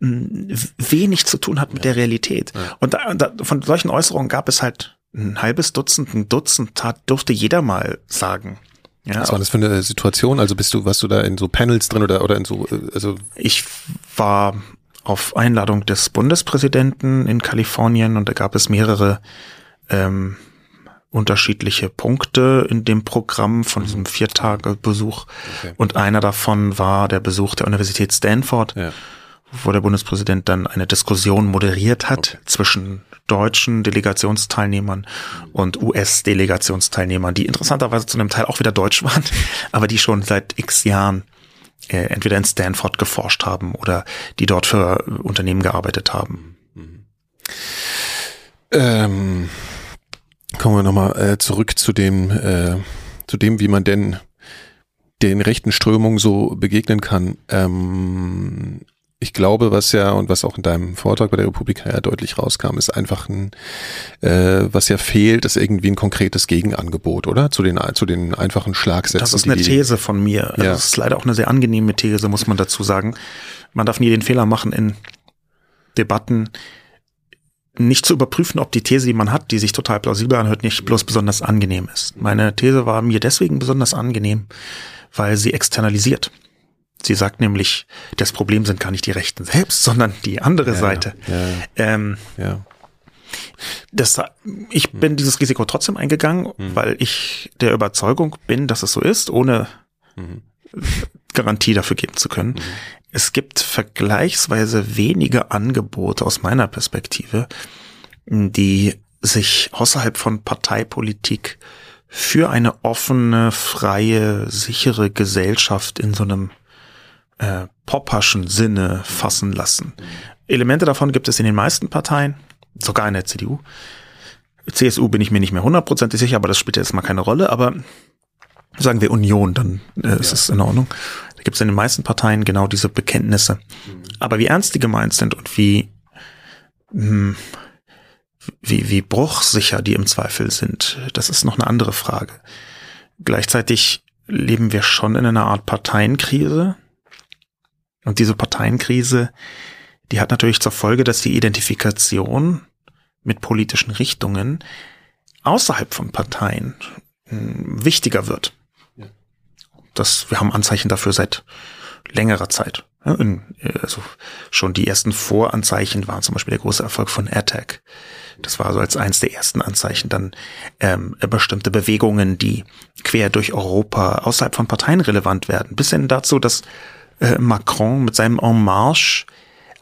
hm, wenig zu tun hat mit ja. der Realität. Ja. Und da, da, von solchen Äußerungen gab es halt ein halbes Dutzend, ein Dutzend, tat, durfte jeder mal sagen. Ja, Was war das für eine Situation? Also bist du, warst du da in so Panels drin oder, oder in so, äh, also? Ich war auf Einladung des Bundespräsidenten in Kalifornien und da gab es mehrere ähm, unterschiedliche Punkte in dem Programm von diesem Viertagebesuch. Okay. Und einer davon war der Besuch der Universität Stanford, ja. wo der Bundespräsident dann eine Diskussion moderiert hat okay. zwischen deutschen Delegationsteilnehmern und US-Delegationsteilnehmern, die interessanterweise zu einem Teil auch wieder deutsch waren, [laughs] aber die schon seit x Jahren äh, entweder in Stanford geforscht haben oder die dort für Unternehmen gearbeitet haben. Ähm, kommen wir nochmal äh, zurück zu dem, äh, zu dem, wie man denn den rechten Strömungen so begegnen kann. Ähm, ich glaube, was ja und was auch in deinem Vortrag bei der Republika ja deutlich rauskam, ist einfach ein, äh, was ja fehlt, ist irgendwie ein konkretes Gegenangebot, oder? Zu den, zu den einfachen Schlagsätzen. Das ist eine These von mir. Also ja. Das ist leider auch eine sehr angenehme These, muss man dazu sagen. Man darf nie den Fehler machen, in Debatten nicht zu überprüfen, ob die These, die man hat, die sich total plausibel anhört, nicht bloß besonders angenehm ist. Meine These war mir deswegen besonders angenehm, weil sie externalisiert. Sie sagt nämlich, das Problem sind gar nicht die Rechten selbst, sondern die andere ja, Seite. Ja, ja. Ähm, ja. Das, ich hm. bin dieses Risiko trotzdem eingegangen, mhm. weil ich der Überzeugung bin, dass es so ist, ohne mhm. Garantie dafür geben zu können. Mhm. Es gibt vergleichsweise wenige Angebote aus meiner Perspektive, die sich außerhalb von Parteipolitik für eine offene, freie, sichere Gesellschaft in so einem äh, Popperschen Sinne fassen lassen. Elemente davon gibt es in den meisten Parteien, sogar in der CDU. CSU bin ich mir nicht mehr hundertprozentig sicher, aber das spielt jetzt mal keine Rolle. Aber sagen wir Union, dann äh, ist es in Ordnung. Da gibt es in den meisten Parteien genau diese Bekenntnisse. Aber wie ernst die gemeint sind und wie, mh, hm, wie, wie bruchsicher die im Zweifel sind, das ist noch eine andere Frage. Gleichzeitig leben wir schon in einer Art Parteienkrise. Und diese Parteienkrise, die hat natürlich zur Folge, dass die Identifikation mit politischen Richtungen außerhalb von Parteien hm, wichtiger wird. Das, wir haben Anzeichen dafür seit längerer Zeit. also schon die ersten Voranzeichen waren zum Beispiel der große Erfolg von AirTag. Das war so als eins der ersten Anzeichen. Dann ähm, bestimmte Bewegungen, die quer durch Europa außerhalb von Parteien relevant werden. Bis hin dazu, dass äh, Macron mit seinem En Marche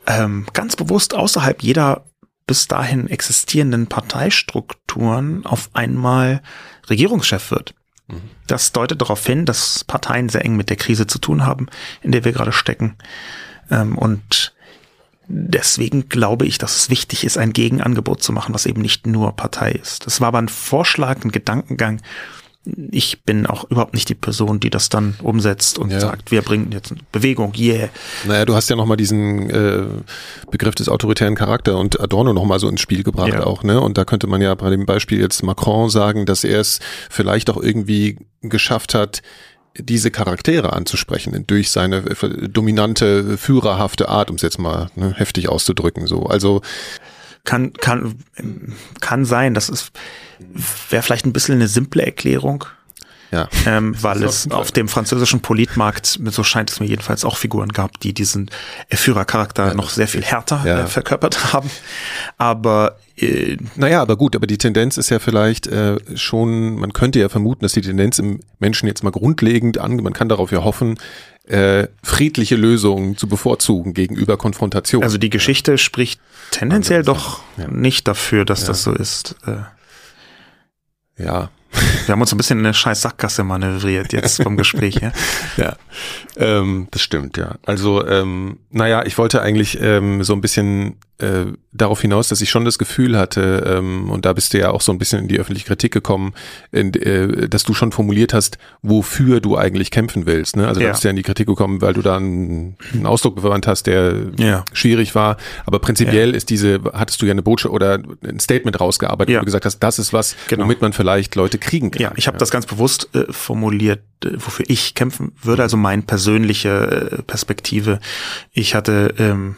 ähm, ganz bewusst außerhalb jeder bis dahin existierenden Parteistrukturen auf einmal Regierungschef wird. Mhm. Das deutet darauf hin, dass Parteien sehr eng mit der Krise zu tun haben, in der wir gerade stecken. Ähm, und deswegen glaube ich, dass es wichtig ist, ein Gegenangebot zu machen, was eben nicht nur Partei ist. Das war aber ein Vorschlag, ein Gedankengang, ich bin auch überhaupt nicht die Person, die das dann umsetzt und ja. sagt, wir bringen jetzt Bewegung, yeah. Naja, du hast ja nochmal diesen äh, Begriff des autoritären Charakter und Adorno nochmal so ins Spiel gebracht ja. auch, ne? Und da könnte man ja bei dem Beispiel jetzt Macron sagen, dass er es vielleicht auch irgendwie geschafft hat, diese Charaktere anzusprechen durch seine dominante, führerhafte Art, um es jetzt mal ne, heftig auszudrücken. So, also kann kann kann sein, das ist wäre vielleicht ein bisschen eine simple Erklärung. Ja. Ähm, weil es auf dem französischen Politmarkt, so scheint es mir jedenfalls auch Figuren gab, die diesen Führercharakter ja, noch sehr viel härter ja. äh, verkörpert haben. Aber äh, naja, aber gut, aber die Tendenz ist ja vielleicht äh, schon, man könnte ja vermuten, dass die Tendenz im Menschen jetzt mal grundlegend an, man kann darauf ja hoffen, äh, friedliche Lösungen zu bevorzugen gegenüber Konfrontation. Also die Geschichte spricht tendenziell doch ja. nicht dafür, dass das so ist. Äh. Ja. Wir haben uns ein bisschen in eine scheiß Sackgasse manövriert jetzt vom Gespräch her. [laughs] ja, ähm, das stimmt, ja. Also, ähm, naja, ich wollte eigentlich ähm, so ein bisschen äh, darauf hinaus, dass ich schon das Gefühl hatte, ähm, und da bist du ja auch so ein bisschen in die öffentliche Kritik gekommen, in, äh, dass du schon formuliert hast, wofür du eigentlich kämpfen willst. Ne? Also ja. da bist du ja in die Kritik gekommen, weil du da einen, einen Ausdruck verwandt hast, der ja. schwierig war. Aber prinzipiell ja. ist diese, hattest du ja eine Botschaft oder ein Statement rausgearbeitet, wo du gesagt hast, das ist was, genau. womit man vielleicht Leute kriegen kann. Ja, ich habe das ganz bewusst äh, formuliert, äh, wofür ich kämpfen würde, also meine persönliche äh, Perspektive. Ich hatte ähm,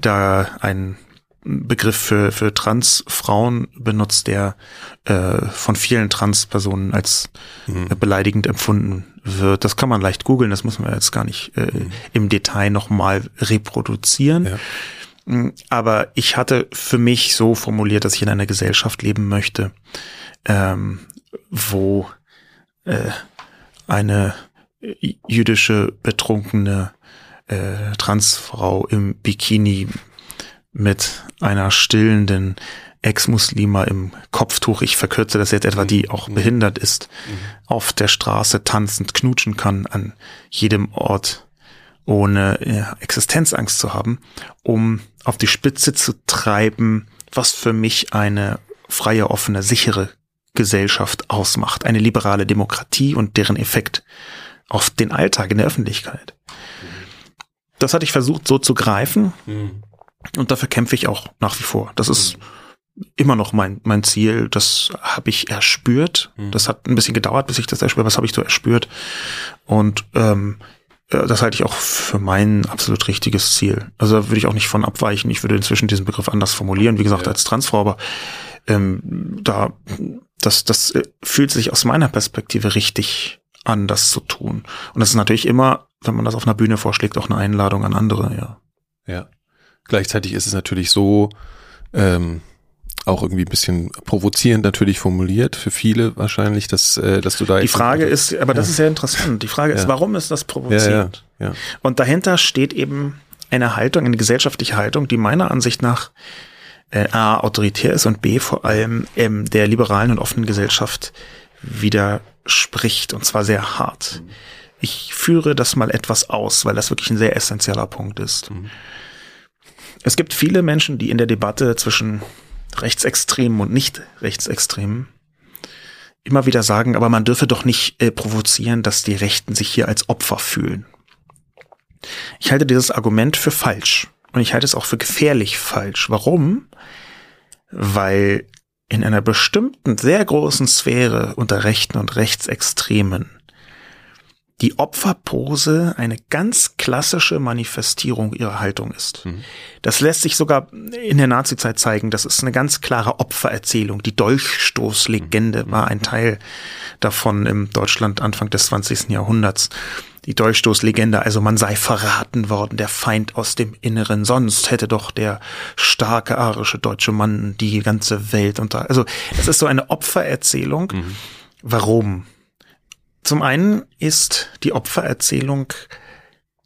da ein Begriff für, für Transfrauen benutzt, der äh, von vielen Transpersonen als mhm. äh, beleidigend empfunden wird. Das kann man leicht googeln, das müssen wir jetzt gar nicht äh, mhm. im Detail nochmal reproduzieren. Ja. Mm, aber ich hatte für mich so formuliert, dass ich in einer Gesellschaft leben möchte, ähm, wo äh, eine jüdische betrunkene äh, Transfrau im Bikini mit einer stillenden Ex-Muslima im Kopftuch, ich verkürze das jetzt etwa, die auch mhm. behindert ist, mhm. auf der Straße tanzend knutschen kann an jedem Ort, ohne ja, Existenzangst zu haben, um auf die Spitze zu treiben, was für mich eine freie, offene, sichere Gesellschaft ausmacht, eine liberale Demokratie und deren Effekt auf den Alltag in der Öffentlichkeit. Das hatte ich versucht so zu greifen mhm. und dafür kämpfe ich auch nach wie vor. Das ist mhm. immer noch mein, mein Ziel. Das habe ich erspürt. Mhm. Das hat ein bisschen gedauert, bis ich das erspürt. Was habe ich so erspürt? Und ähm, das halte ich auch für mein absolut richtiges Ziel. Also da würde ich auch nicht von abweichen. Ich würde inzwischen diesen Begriff anders formulieren, wie gesagt, ja. als Transfrau, aber ähm, da das, das äh, fühlt sich aus meiner Perspektive richtig an, das zu tun. Und das ist natürlich immer wenn man das auf einer Bühne vorschlägt, auch eine Einladung an andere, ja. Ja. Gleichzeitig ist es natürlich so, ähm, auch irgendwie ein bisschen provozierend natürlich formuliert für viele wahrscheinlich, dass, äh, dass du da Die Frage ist, aber das ist sehr interessant. Die Frage ist, ja. warum ist das provozierend? Ja, ja, ja. Und dahinter steht eben eine Haltung, eine gesellschaftliche Haltung, die meiner Ansicht nach äh, A, autoritär ist und B, vor allem ähm, der liberalen und offenen Gesellschaft widerspricht und zwar sehr hart. Ich führe das mal etwas aus, weil das wirklich ein sehr essentieller Punkt ist. Mhm. Es gibt viele Menschen, die in der Debatte zwischen Rechtsextremen und nicht Rechtsextremen immer wieder sagen, aber man dürfe doch nicht äh, provozieren, dass die Rechten sich hier als Opfer fühlen. Ich halte dieses Argument für falsch und ich halte es auch für gefährlich falsch. Warum? Weil in einer bestimmten sehr großen Sphäre unter Rechten und Rechtsextremen die Opferpose eine ganz klassische Manifestierung ihrer Haltung ist. Mhm. Das lässt sich sogar in der Nazizeit zeigen. Das ist eine ganz klare Opfererzählung. Die Dolchstoßlegende mhm. war ein Teil davon im Deutschland Anfang des 20. Jahrhunderts. Die Dolchstoßlegende, also man sei verraten worden, der Feind aus dem Inneren, sonst hätte doch der starke arische deutsche Mann die ganze Welt unter. Also das ist so eine Opfererzählung. Mhm. Warum? Zum einen ist die Opfererzählung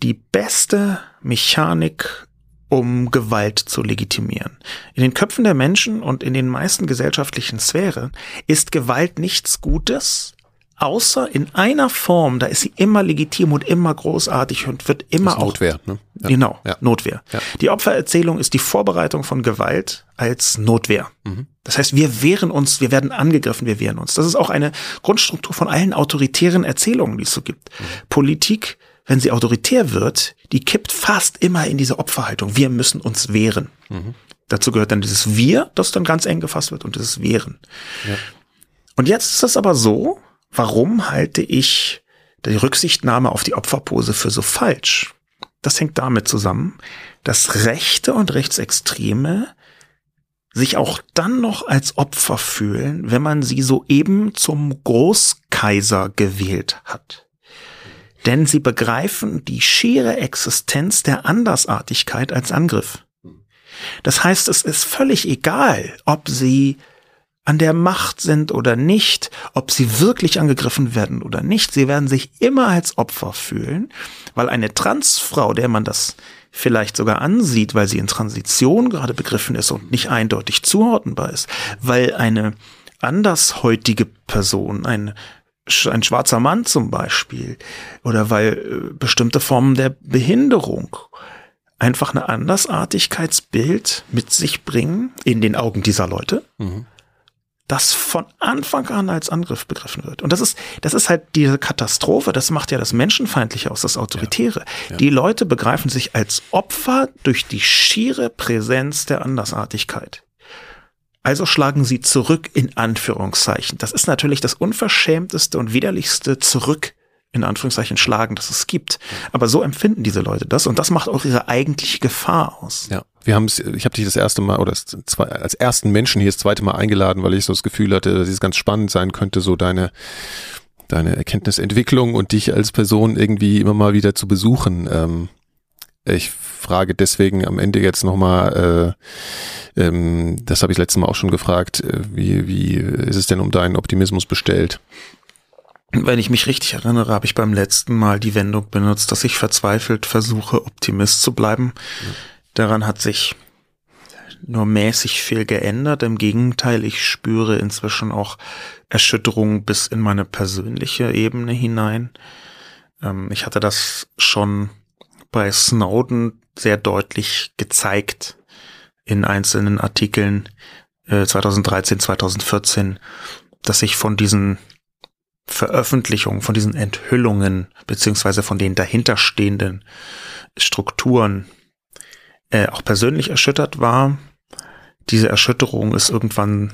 die beste Mechanik, um Gewalt zu legitimieren. In den Köpfen der Menschen und in den meisten gesellschaftlichen Sphären ist Gewalt nichts Gutes, außer in einer Form, da ist sie immer legitim und immer großartig und wird immer auch Notwehr. Ne? Ja. Genau, ja. Notwehr. Ja. Die Opfererzählung ist die Vorbereitung von Gewalt als Notwehr. Mhm. Das heißt, wir wehren uns, wir werden angegriffen, wir wehren uns. Das ist auch eine Grundstruktur von allen autoritären Erzählungen, die es so gibt. Mhm. Politik, wenn sie autoritär wird, die kippt fast immer in diese Opferhaltung. Wir müssen uns wehren. Mhm. Dazu gehört dann dieses Wir, das dann ganz eng gefasst wird und dieses Wehren. Und jetzt ist es aber so, Warum halte ich die Rücksichtnahme auf die Opferpose für so falsch? Das hängt damit zusammen, dass Rechte und Rechtsextreme sich auch dann noch als Opfer fühlen, wenn man sie soeben zum Großkaiser gewählt hat. Denn sie begreifen die schiere Existenz der Andersartigkeit als Angriff. Das heißt, es ist völlig egal, ob sie an der Macht sind oder nicht, ob sie wirklich angegriffen werden oder nicht, sie werden sich immer als Opfer fühlen, weil eine Transfrau, der man das vielleicht sogar ansieht, weil sie in Transition gerade begriffen ist und nicht eindeutig zuordnenbar ist, weil eine andershäutige Person, ein, ein schwarzer Mann zum Beispiel, oder weil äh, bestimmte Formen der Behinderung einfach eine Andersartigkeitsbild mit sich bringen in den Augen dieser Leute. Mhm das von Anfang an als Angriff begriffen wird. Und das ist, das ist halt diese Katastrophe, das macht ja das Menschenfeindliche aus, das Autoritäre. Ja, ja. Die Leute begreifen sich als Opfer durch die schiere Präsenz der Andersartigkeit. Also schlagen sie zurück in Anführungszeichen. Das ist natürlich das unverschämteste und widerlichste zurück in Anführungszeichen schlagen, das es gibt. Aber so empfinden diese Leute das und das macht auch ihre eigentliche Gefahr aus. Ja. Wir haben es, ich habe dich das erste Mal oder als ersten Menschen hier das zweite Mal eingeladen, weil ich so das Gefühl hatte, dass es ganz spannend sein könnte, so deine deine Erkenntnisentwicklung und dich als Person irgendwie immer mal wieder zu besuchen. Ähm, ich frage deswegen am Ende jetzt nochmal, äh, ähm, das habe ich letztes Mal auch schon gefragt, äh, wie, wie ist es denn um deinen Optimismus bestellt? Wenn ich mich richtig erinnere, habe ich beim letzten Mal die Wendung benutzt, dass ich verzweifelt versuche, Optimist zu bleiben. Daran hat sich nur mäßig viel geändert. Im Gegenteil, ich spüre inzwischen auch Erschütterung bis in meine persönliche Ebene hinein. Ähm, ich hatte das schon bei Snowden sehr deutlich gezeigt in einzelnen Artikeln äh, 2013, 2014, dass ich von diesen Veröffentlichungen, von diesen Enthüllungen beziehungsweise von den dahinterstehenden Strukturen äh, auch persönlich erschüttert war. Diese Erschütterung ist irgendwann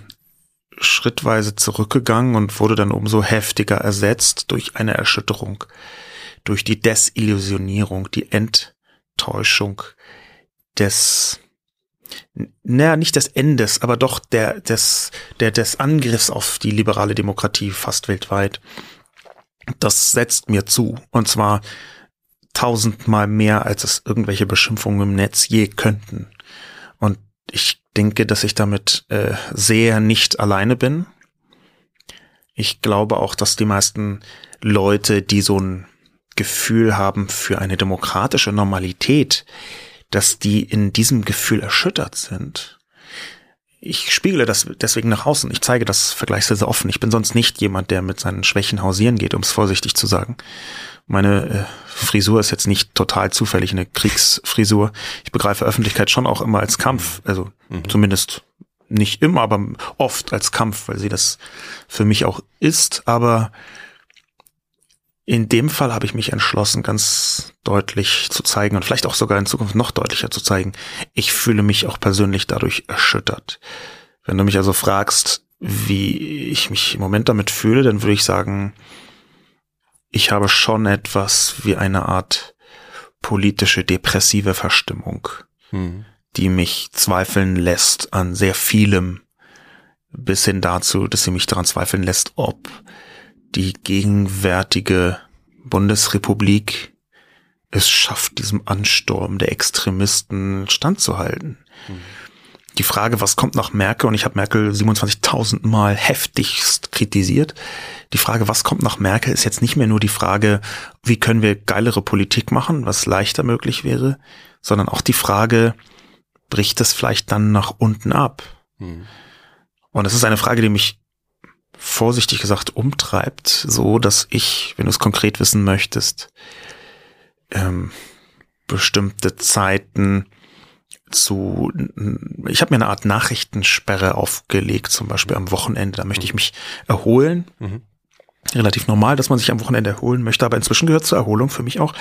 schrittweise zurückgegangen und wurde dann umso heftiger ersetzt durch eine Erschütterung, durch die Desillusionierung, die Enttäuschung des naja, nicht des Endes, aber doch der, des, der, des Angriffs auf die liberale Demokratie fast weltweit. Das setzt mir zu. Und zwar tausendmal mehr, als es irgendwelche Beschimpfungen im Netz je könnten. Und ich denke, dass ich damit äh, sehr nicht alleine bin. Ich glaube auch, dass die meisten Leute, die so ein Gefühl haben für eine demokratische Normalität, dass die in diesem Gefühl erschüttert sind. Ich spiegele das deswegen nach außen. Ich zeige das vergleichsweise offen. Ich bin sonst nicht jemand, der mit seinen Schwächen hausieren geht, um es vorsichtig zu sagen. Meine äh, Frisur ist jetzt nicht total zufällig eine Kriegsfrisur. Ich begreife Öffentlichkeit schon auch immer als Kampf, also mhm. zumindest nicht immer, aber oft als Kampf, weil sie das für mich auch ist. Aber in dem Fall habe ich mich entschlossen, ganz deutlich zu zeigen und vielleicht auch sogar in Zukunft noch deutlicher zu zeigen. Ich fühle mich auch persönlich dadurch erschüttert. Wenn du mich also fragst, wie ich mich im Moment damit fühle, dann würde ich sagen, ich habe schon etwas wie eine Art politische depressive Verstimmung. Hm die mich zweifeln lässt an sehr vielem, bis hin dazu, dass sie mich daran zweifeln lässt, ob die gegenwärtige Bundesrepublik es schafft, diesem Ansturm der Extremisten standzuhalten. Mhm. Die Frage, was kommt nach Merkel, und ich habe Merkel 27.000 Mal heftigst kritisiert, die Frage, was kommt nach Merkel, ist jetzt nicht mehr nur die Frage, wie können wir geilere Politik machen, was leichter möglich wäre, sondern auch die Frage, bricht es vielleicht dann nach unten ab? Hm. Und es ist eine Frage, die mich vorsichtig gesagt umtreibt, so dass ich, wenn du es konkret wissen möchtest, ähm, bestimmte Zeiten zu, ich habe mir eine Art Nachrichtensperre aufgelegt, zum Beispiel am Wochenende, da möchte ich mich erholen. Mhm. Relativ normal, dass man sich am Wochenende erholen möchte, aber inzwischen gehört zur Erholung für mich auch,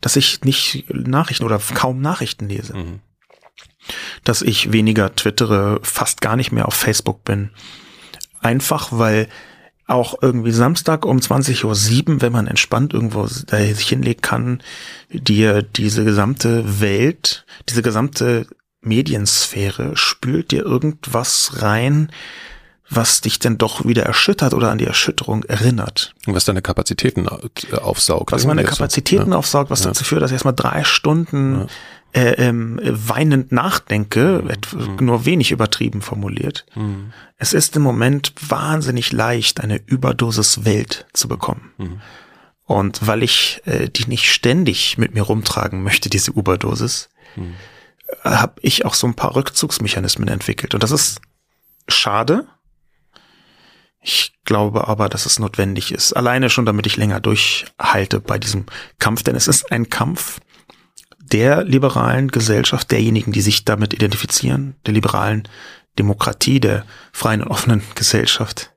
dass ich nicht Nachrichten oder kaum Nachrichten lese. Mhm dass ich weniger twittere, fast gar nicht mehr auf Facebook bin. Einfach weil auch irgendwie Samstag um 20.07 Uhr, wenn man entspannt irgendwo sich hinlegen kann, dir diese gesamte Welt, diese gesamte Mediensphäre spült dir irgendwas rein, was dich denn doch wieder erschüttert oder an die Erschütterung erinnert. Und was deine Kapazitäten aufsaugt. Was meine Kapazitäten so. aufsaugt, was ja. dazu führt, dass ich erstmal drei Stunden ja äh, ähm, weinend nachdenke, mhm. nur wenig übertrieben formuliert. Mhm. Es ist im Moment wahnsinnig leicht, eine Überdosis Welt zu bekommen. Mhm. Und weil ich äh, die nicht ständig mit mir rumtragen möchte, diese Überdosis, mhm. habe ich auch so ein paar Rückzugsmechanismen entwickelt. Und das ist schade. Ich glaube aber, dass es notwendig ist. Alleine schon, damit ich länger durchhalte bei diesem Kampf, denn es ist ein Kampf, der liberalen Gesellschaft, derjenigen, die sich damit identifizieren, der liberalen Demokratie, der freien und offenen Gesellschaft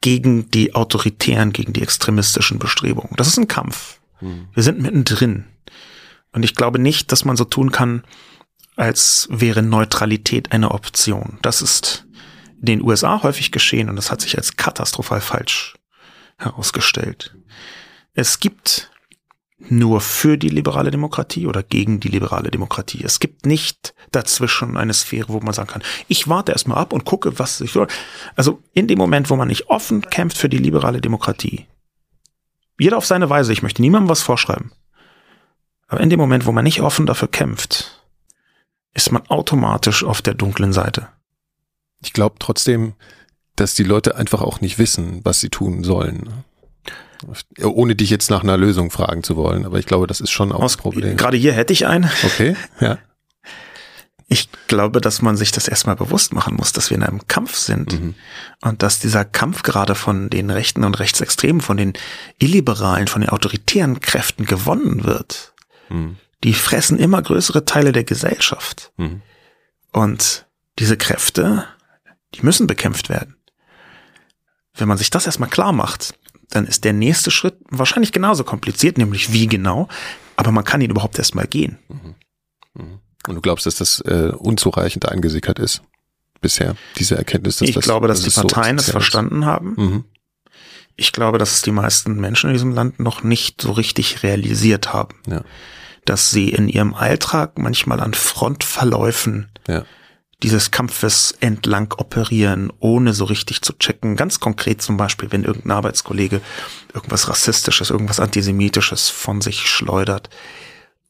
gegen die autoritären, gegen die extremistischen Bestrebungen. Das ist ein Kampf. Hm. Wir sind mittendrin. Und ich glaube nicht, dass man so tun kann, als wäre Neutralität eine Option. Das ist in den USA häufig geschehen und das hat sich als katastrophal falsch herausgestellt. Es gibt nur für die liberale Demokratie oder gegen die liberale Demokratie. Es gibt nicht dazwischen eine Sphäre, wo man sagen kann, ich warte erstmal ab und gucke, was ich will. Also in dem Moment, wo man nicht offen kämpft für die liberale Demokratie, jeder auf seine Weise, ich möchte niemandem was vorschreiben, aber in dem Moment, wo man nicht offen dafür kämpft, ist man automatisch auf der dunklen Seite. Ich glaube trotzdem, dass die Leute einfach auch nicht wissen, was sie tun sollen. Ohne dich jetzt nach einer Lösung fragen zu wollen, aber ich glaube, das ist schon auch Aus, das Problem. Gerade hier hätte ich einen. Okay, ja. [laughs] Ich glaube, dass man sich das erstmal bewusst machen muss, dass wir in einem Kampf sind mhm. und dass dieser Kampf gerade von den Rechten und Rechtsextremen, von den Illiberalen, von den autoritären Kräften gewonnen wird. Mhm. Die fressen immer größere Teile der Gesellschaft. Mhm. Und diese Kräfte, die müssen bekämpft werden. Wenn man sich das erstmal klar macht, dann ist der nächste Schritt wahrscheinlich genauso kompliziert, nämlich wie genau, aber man kann ihn überhaupt erstmal gehen. Mhm. Mhm. Und du glaubst, dass das äh, unzureichend eingesickert ist bisher, diese Erkenntnis? Dass ich das, glaube, dass, dass die Parteien so es verstanden ist. haben. Mhm. Ich glaube, dass es die meisten Menschen in diesem Land noch nicht so richtig realisiert haben. Ja. Dass sie in ihrem Alltag manchmal an Frontverläufen ja dieses Kampfes entlang operieren, ohne so richtig zu checken. Ganz konkret zum Beispiel, wenn irgendein Arbeitskollege irgendwas Rassistisches, irgendwas Antisemitisches von sich schleudert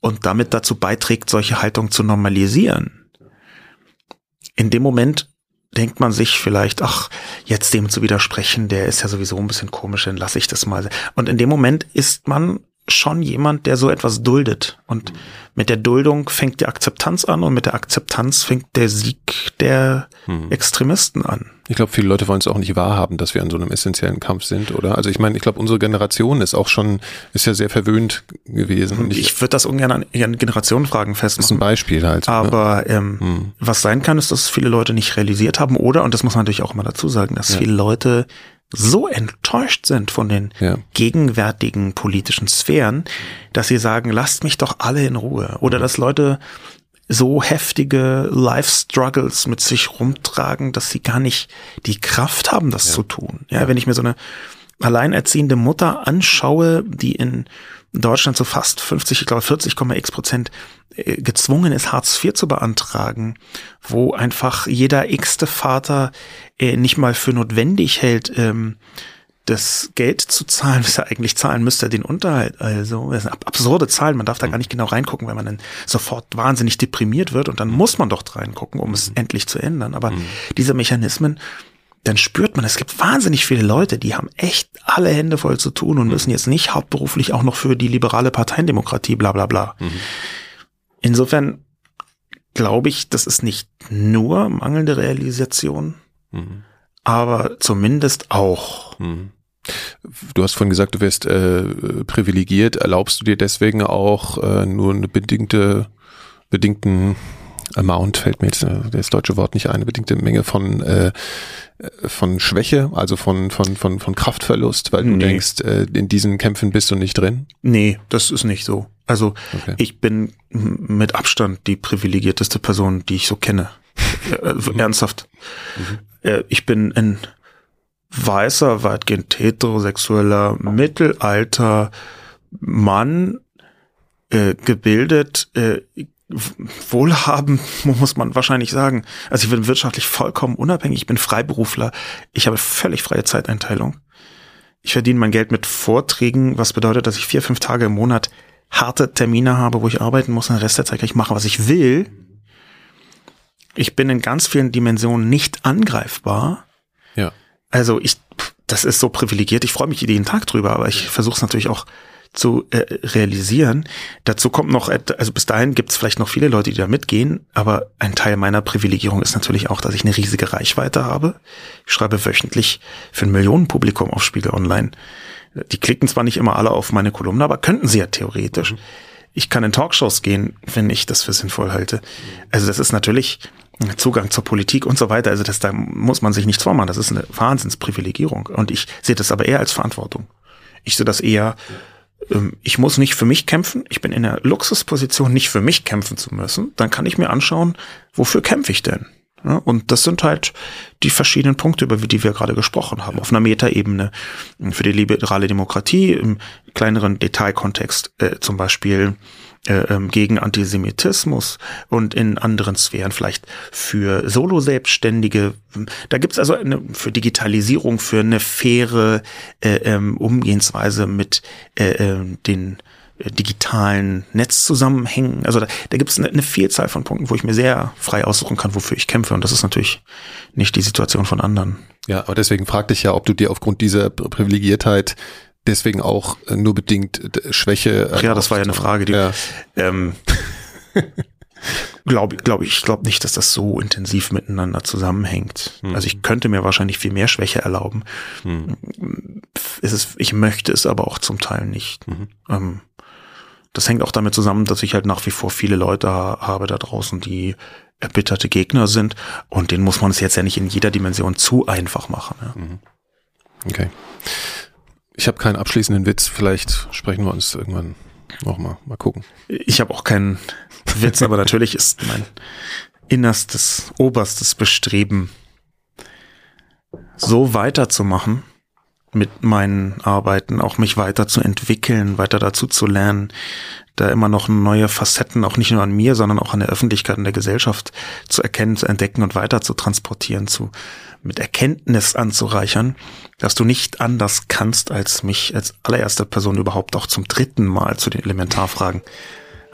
und damit dazu beiträgt, solche Haltung zu normalisieren. In dem Moment denkt man sich vielleicht, ach, jetzt dem zu widersprechen, der ist ja sowieso ein bisschen komisch, dann lasse ich das mal. Und in dem Moment ist man schon jemand, der so etwas duldet. Und mit der Duldung fängt die Akzeptanz an und mit der Akzeptanz fängt der Sieg der hm. Extremisten an. Ich glaube, viele Leute wollen es auch nicht wahrhaben, dass wir an so einem essentiellen Kampf sind, oder? Also ich meine, ich glaube, unsere Generation ist auch schon, ist ja sehr verwöhnt gewesen. Ich, ich würde das ungern an ihren Generationenfragen festmachen. Das ist ein Beispiel halt. Ne? Aber ne? ähm, hm. was sein kann, ist, dass viele Leute nicht realisiert haben oder, und das muss man natürlich auch immer dazu sagen, dass ja. viele Leute so enttäuscht sind von den ja. gegenwärtigen politischen Sphären, dass sie sagen, lasst mich doch alle in Ruhe. Oder dass Leute so heftige Life-Struggles mit sich rumtragen, dass sie gar nicht die Kraft haben, das ja. zu tun. Ja, wenn ich mir so eine alleinerziehende Mutter anschaue, die in Deutschland so fast 50, ich glaube 40,x Prozent äh, gezwungen ist, Hartz IV zu beantragen, wo einfach jeder x-te Vater äh, nicht mal für notwendig hält, ähm, das Geld zu zahlen, [laughs] was er eigentlich zahlen müsste, den Unterhalt. Also, das sind absurde Zahlen. Man darf da gar nicht genau reingucken, weil man dann sofort wahnsinnig deprimiert wird und dann muss man doch reingucken, um es mhm. endlich zu ändern. Aber mhm. diese Mechanismen, dann spürt man, es gibt wahnsinnig viele Leute, die haben echt alle Hände voll zu tun und mhm. müssen jetzt nicht hauptberuflich auch noch für die liberale Parteiendemokratie bla bla bla. Mhm. Insofern glaube ich, das ist nicht nur mangelnde Realisation, mhm. aber zumindest auch. Mhm. Du hast vorhin gesagt, du wärst äh, privilegiert. Erlaubst du dir deswegen auch äh, nur eine bedingte, bedingten Amount, fällt mir jetzt äh, das deutsche Wort nicht ein, eine bedingte Menge von äh, von Schwäche, also von von von von Kraftverlust, weil du nee. denkst, äh, in diesen Kämpfen bist du nicht drin? Nee, das ist nicht so. Also okay. ich bin mit Abstand die privilegierteste Person, die ich so kenne. Äh, mhm. Ernsthaft. Mhm. Äh, ich bin ein weißer, weitgehend heterosexueller, mittelalter Mann, äh, gebildet, äh, wohlhabend, [laughs] muss man wahrscheinlich sagen. Also ich bin wirtschaftlich vollkommen unabhängig, ich bin Freiberufler, ich habe völlig freie Zeiteinteilung. Ich verdiene mein Geld mit Vorträgen, was bedeutet, dass ich vier, fünf Tage im Monat harte Termine habe, wo ich arbeiten muss, und den Rest der Zeit kann ich machen, was ich will. Ich bin in ganz vielen Dimensionen nicht angreifbar. Ja. Also ich, das ist so privilegiert. Ich freue mich jeden Tag drüber, aber ich versuche es natürlich auch zu äh, realisieren. Dazu kommt noch, also bis dahin gibt es vielleicht noch viele Leute, die da mitgehen, aber ein Teil meiner Privilegierung ist natürlich auch, dass ich eine riesige Reichweite habe. Ich schreibe wöchentlich für ein Millionenpublikum auf Spiegel Online. Die klicken zwar nicht immer alle auf meine Kolumne, aber könnten sie ja theoretisch. Mhm. Ich kann in Talkshows gehen, wenn ich das für sinnvoll halte. Also das ist natürlich Zugang zur Politik und so weiter. Also das, da muss man sich nichts vormachen. Das ist eine Wahnsinnsprivilegierung. Und ich sehe das aber eher als Verantwortung. Ich sehe das eher, ähm, ich muss nicht für mich kämpfen. Ich bin in der Luxusposition, nicht für mich kämpfen zu müssen. Dann kann ich mir anschauen, wofür kämpfe ich denn? Und das sind halt die verschiedenen Punkte, über die wir gerade gesprochen haben. Auf einer Metaebene für die liberale Demokratie, im kleineren Detailkontext äh, zum Beispiel äh, ähm, gegen Antisemitismus und in anderen Sphären vielleicht für Solo-Selbstständige. Da gibt's also eine, für Digitalisierung, für eine faire äh, ähm, Umgehensweise mit äh, äh, den äh, digitalen Netzzusammenhängen. Also da, da gibt es eine, eine, Vielzahl von Punkten, wo ich mir sehr frei aussuchen kann, wofür ich kämpfe. Und das ist natürlich nicht die Situation von anderen. Ja, aber deswegen fragte ich ja, ob du dir aufgrund dieser Privilegiertheit deswegen auch äh, nur bedingt äh, Schwäche. Ach ja, das war ja eine Frage, die ja. ähm, [laughs] glaube glaub ich, glaube nicht, dass das so intensiv miteinander zusammenhängt. Hm. Also ich könnte mir wahrscheinlich viel mehr Schwäche erlauben. Hm. Es ist, ich möchte es aber auch zum Teil nicht. Mhm. Ähm, das hängt auch damit zusammen, dass ich halt nach wie vor viele Leute habe da draußen, die erbitterte Gegner sind und denen muss man es jetzt ja nicht in jeder Dimension zu einfach machen. Ja. Mhm. Okay. Ich habe keinen abschließenden Witz, vielleicht sprechen wir uns irgendwann nochmal. Mal gucken. Ich habe auch keinen Witz, aber natürlich ist mein innerstes, oberstes Bestreben, so weiterzumachen, mit meinen Arbeiten, auch mich weiterzuentwickeln, weiter dazu zu lernen, da immer noch neue Facetten, auch nicht nur an mir, sondern auch an der Öffentlichkeit und der Gesellschaft zu erkennen, zu entdecken und weiter zu transportieren, zu, mit Erkenntnis anzureichern, dass du nicht anders kannst, als mich als allererste Person überhaupt auch zum dritten Mal zu den Elementarfragen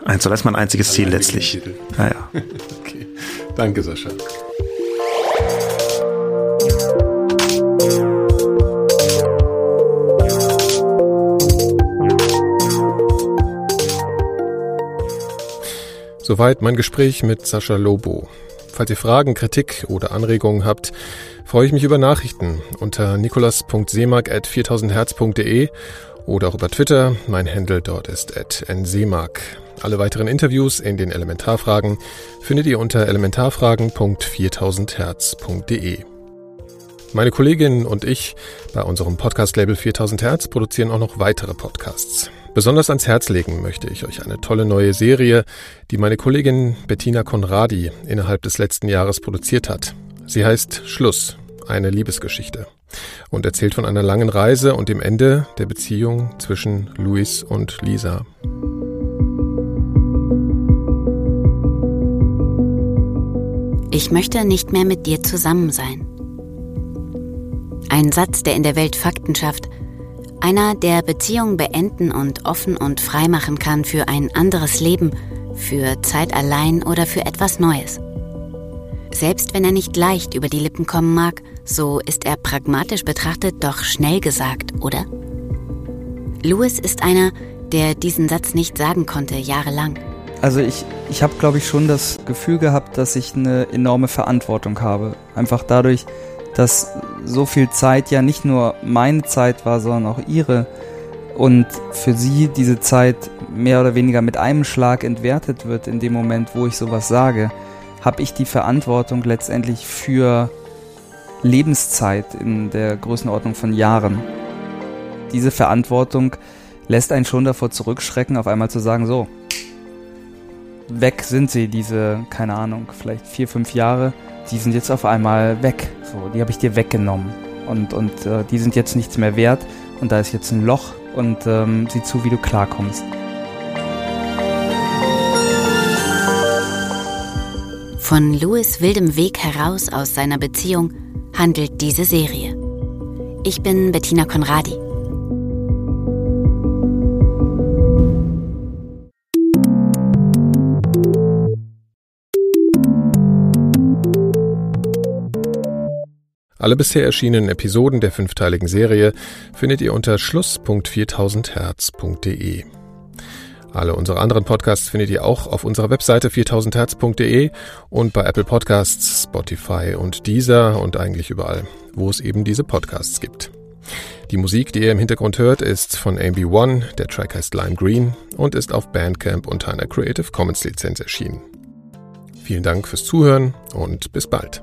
einzulassen. Das ist Mein einziges Allein Ziel letztlich. Naja. Ja. [laughs] okay. Danke, Sascha. Soweit mein Gespräch mit Sascha Lobo. Falls ihr Fragen, Kritik oder Anregungen habt, freue ich mich über Nachrichten unter nikolas.seemark.4000herz.de oder auch über Twitter. Mein Handle dort ist at nseemark. Alle weiteren Interviews in den Elementarfragen findet ihr unter elementarfragen.4000herz.de. Meine Kolleginnen und ich bei unserem Podcast-Label 4000 Hertz produzieren auch noch weitere Podcasts. Besonders ans Herz legen möchte ich euch eine tolle neue Serie, die meine Kollegin Bettina Conradi innerhalb des letzten Jahres produziert hat. Sie heißt Schluss, eine Liebesgeschichte und erzählt von einer langen Reise und dem Ende der Beziehung zwischen Luis und Lisa. Ich möchte nicht mehr mit dir zusammen sein. Ein Satz, der in der Welt Fakten schafft, einer, der Beziehungen beenden und offen und frei machen kann für ein anderes Leben, für Zeit allein oder für etwas Neues. Selbst wenn er nicht leicht über die Lippen kommen mag, so ist er pragmatisch betrachtet doch schnell gesagt, oder? Louis ist einer, der diesen Satz nicht sagen konnte, jahrelang. Also ich, ich habe, glaube ich, schon das Gefühl gehabt, dass ich eine enorme Verantwortung habe. Einfach dadurch, dass so viel Zeit ja nicht nur meine Zeit war, sondern auch ihre. Und für sie diese Zeit mehr oder weniger mit einem Schlag entwertet wird in dem Moment, wo ich sowas sage, habe ich die Verantwortung letztendlich für Lebenszeit in der Größenordnung von Jahren. Diese Verantwortung lässt einen schon davor zurückschrecken, auf einmal zu sagen, so, weg sind sie, diese, keine Ahnung, vielleicht vier, fünf Jahre die sind jetzt auf einmal weg. So, die habe ich dir weggenommen. Und, und äh, die sind jetzt nichts mehr wert. Und da ist jetzt ein Loch und ähm, sieh zu, wie du klarkommst. Von Louis wildem Weg heraus aus seiner Beziehung handelt diese Serie. Ich bin Bettina Conradi. Alle bisher erschienenen Episoden der fünfteiligen Serie findet ihr unter schluss.4000herz.de. Alle unsere anderen Podcasts findet ihr auch auf unserer Webseite 4000herz.de und bei Apple Podcasts, Spotify und Deezer und eigentlich überall, wo es eben diese Podcasts gibt. Die Musik, die ihr im Hintergrund hört, ist von AMB1, der Track heißt Lime Green und ist auf Bandcamp unter einer Creative Commons Lizenz erschienen. Vielen Dank fürs Zuhören und bis bald.